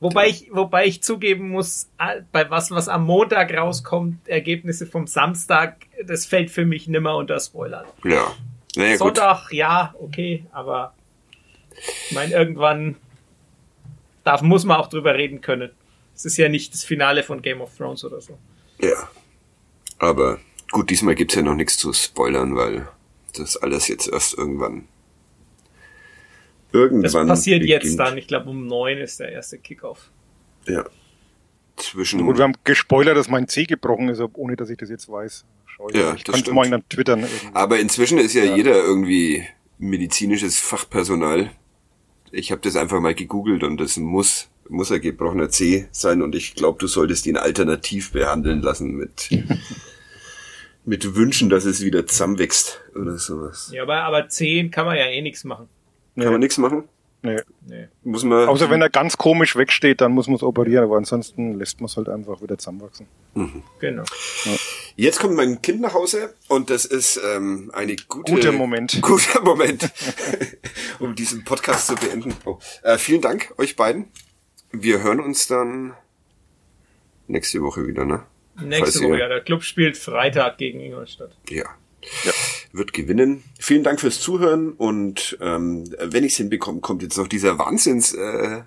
Wobei ich, wobei ich zugeben muss, bei was, was am Montag rauskommt, Ergebnisse vom Samstag, das fällt für mich nimmer unter Spoilern. Ja. Naja, Sonntag, gut. ja, okay, aber ich meine, irgendwann darf, muss man auch drüber reden können. Es ist ja nicht das Finale von Game of Thrones oder so. Ja. Aber gut, diesmal gibt's ja noch nichts zu spoilern, weil das alles jetzt erst irgendwann Irgendwann. Das passiert beginnt. jetzt dann. Ich glaube, um neun ist der erste Kickoff. Ja. Zwischen. Gut, wir haben gespoilert, dass mein C gebrochen ist, ohne dass ich das jetzt weiß. Schau ich ja, ich kann morgen dann twittern. Irgendwie. Aber inzwischen ist ja, ja, jeder irgendwie medizinisches Fachpersonal. Ich habe das einfach mal gegoogelt und das muss muss ein gebrochener C sein und ich glaube, du solltest ihn alternativ behandeln lassen mit mit Wünschen, dass es wieder zusammenwächst oder sowas. Ja, aber aber C kann man ja eh nichts machen. Nee. Kann man nichts machen? Nee. nee. Muss man Außer wenn er ganz komisch wegsteht, dann muss man es operieren, aber ansonsten lässt man es halt einfach wieder zusammenwachsen. Mhm. Genau. Ja. Jetzt kommt mein Kind nach Hause und das ist ähm, eine gute guter Moment. Guter Moment, um diesen Podcast zu beenden. Oh. Äh, vielen Dank euch beiden. Wir hören uns dann nächste Woche wieder, ne? Nächste Falls Woche, ja. Der Club spielt Freitag gegen Ingolstadt. Ja. Ja. Wird gewinnen. Vielen Dank fürs Zuhören und ähm, wenn ich es hinbekomme, kommt jetzt noch dieser Wahnsinns äh,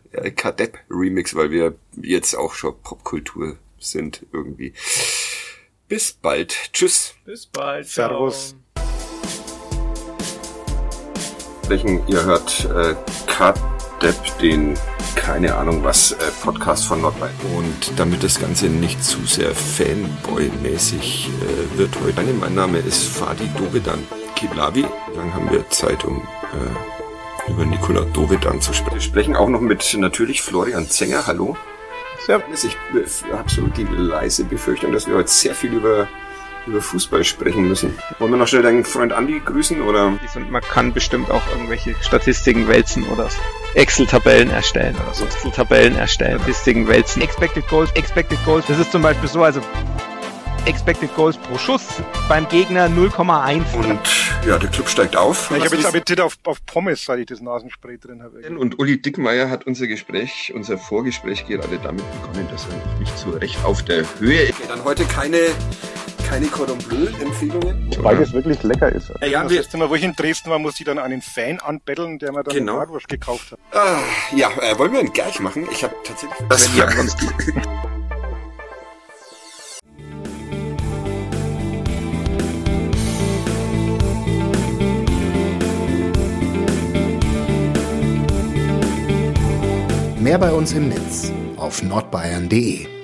Remix, weil wir jetzt auch schon Popkultur sind irgendwie. Bis bald. Tschüss. Bis bald. Servus. Ihr hört äh, Kadepp, den keine Ahnung was äh, Podcast von Nordbayern. Und damit das Ganze nicht zu sehr Fanboy-mäßig äh, wird heute, mein Name ist Fadi Dovedan Kiblavi. Dann haben wir Zeit, um äh, über Nikola Dovedan zu sprechen. Wir sprechen auch noch mit natürlich Florian Zenger. Hallo. Servus. Ich habe so die leise Befürchtung, dass wir heute sehr viel über über Fußball sprechen müssen. Wollen wir noch schnell deinen Freund Andy grüßen oder? Und man kann bestimmt auch irgendwelche Statistiken wälzen oder Excel-Tabellen erstellen oder so. Excel-Tabellen erstellen, Statistiken wälzen. Expected Goals, Expected Goals. Das ist zum Beispiel so, also Expected Goals pro Schuss beim Gegner 0,1. Und ja, der Club steigt auf. Ja, ich habe jetzt Appetit auf, auf Pommes, seit ich das Nasenspray drin habe. Und Uli Dickmeier hat unser Gespräch, unser Vorgespräch gerade damit begonnen, dass er noch nicht so recht auf der Höhe ist. Dann heute keine keine Cordon Bleu-Empfehlungen. Wobei das wirklich lecker ist. Ja, ja, das letzte Mal, wo ich in Dresden war, musste ich dann einen Fan anbetteln, der mir dann genau. eine Bratwurst gekauft hat. Ah, ja, äh, wollen wir einen gleich machen? Ich habe tatsächlich... Das ja, Mehr bei uns im Netz auf nordbayern.de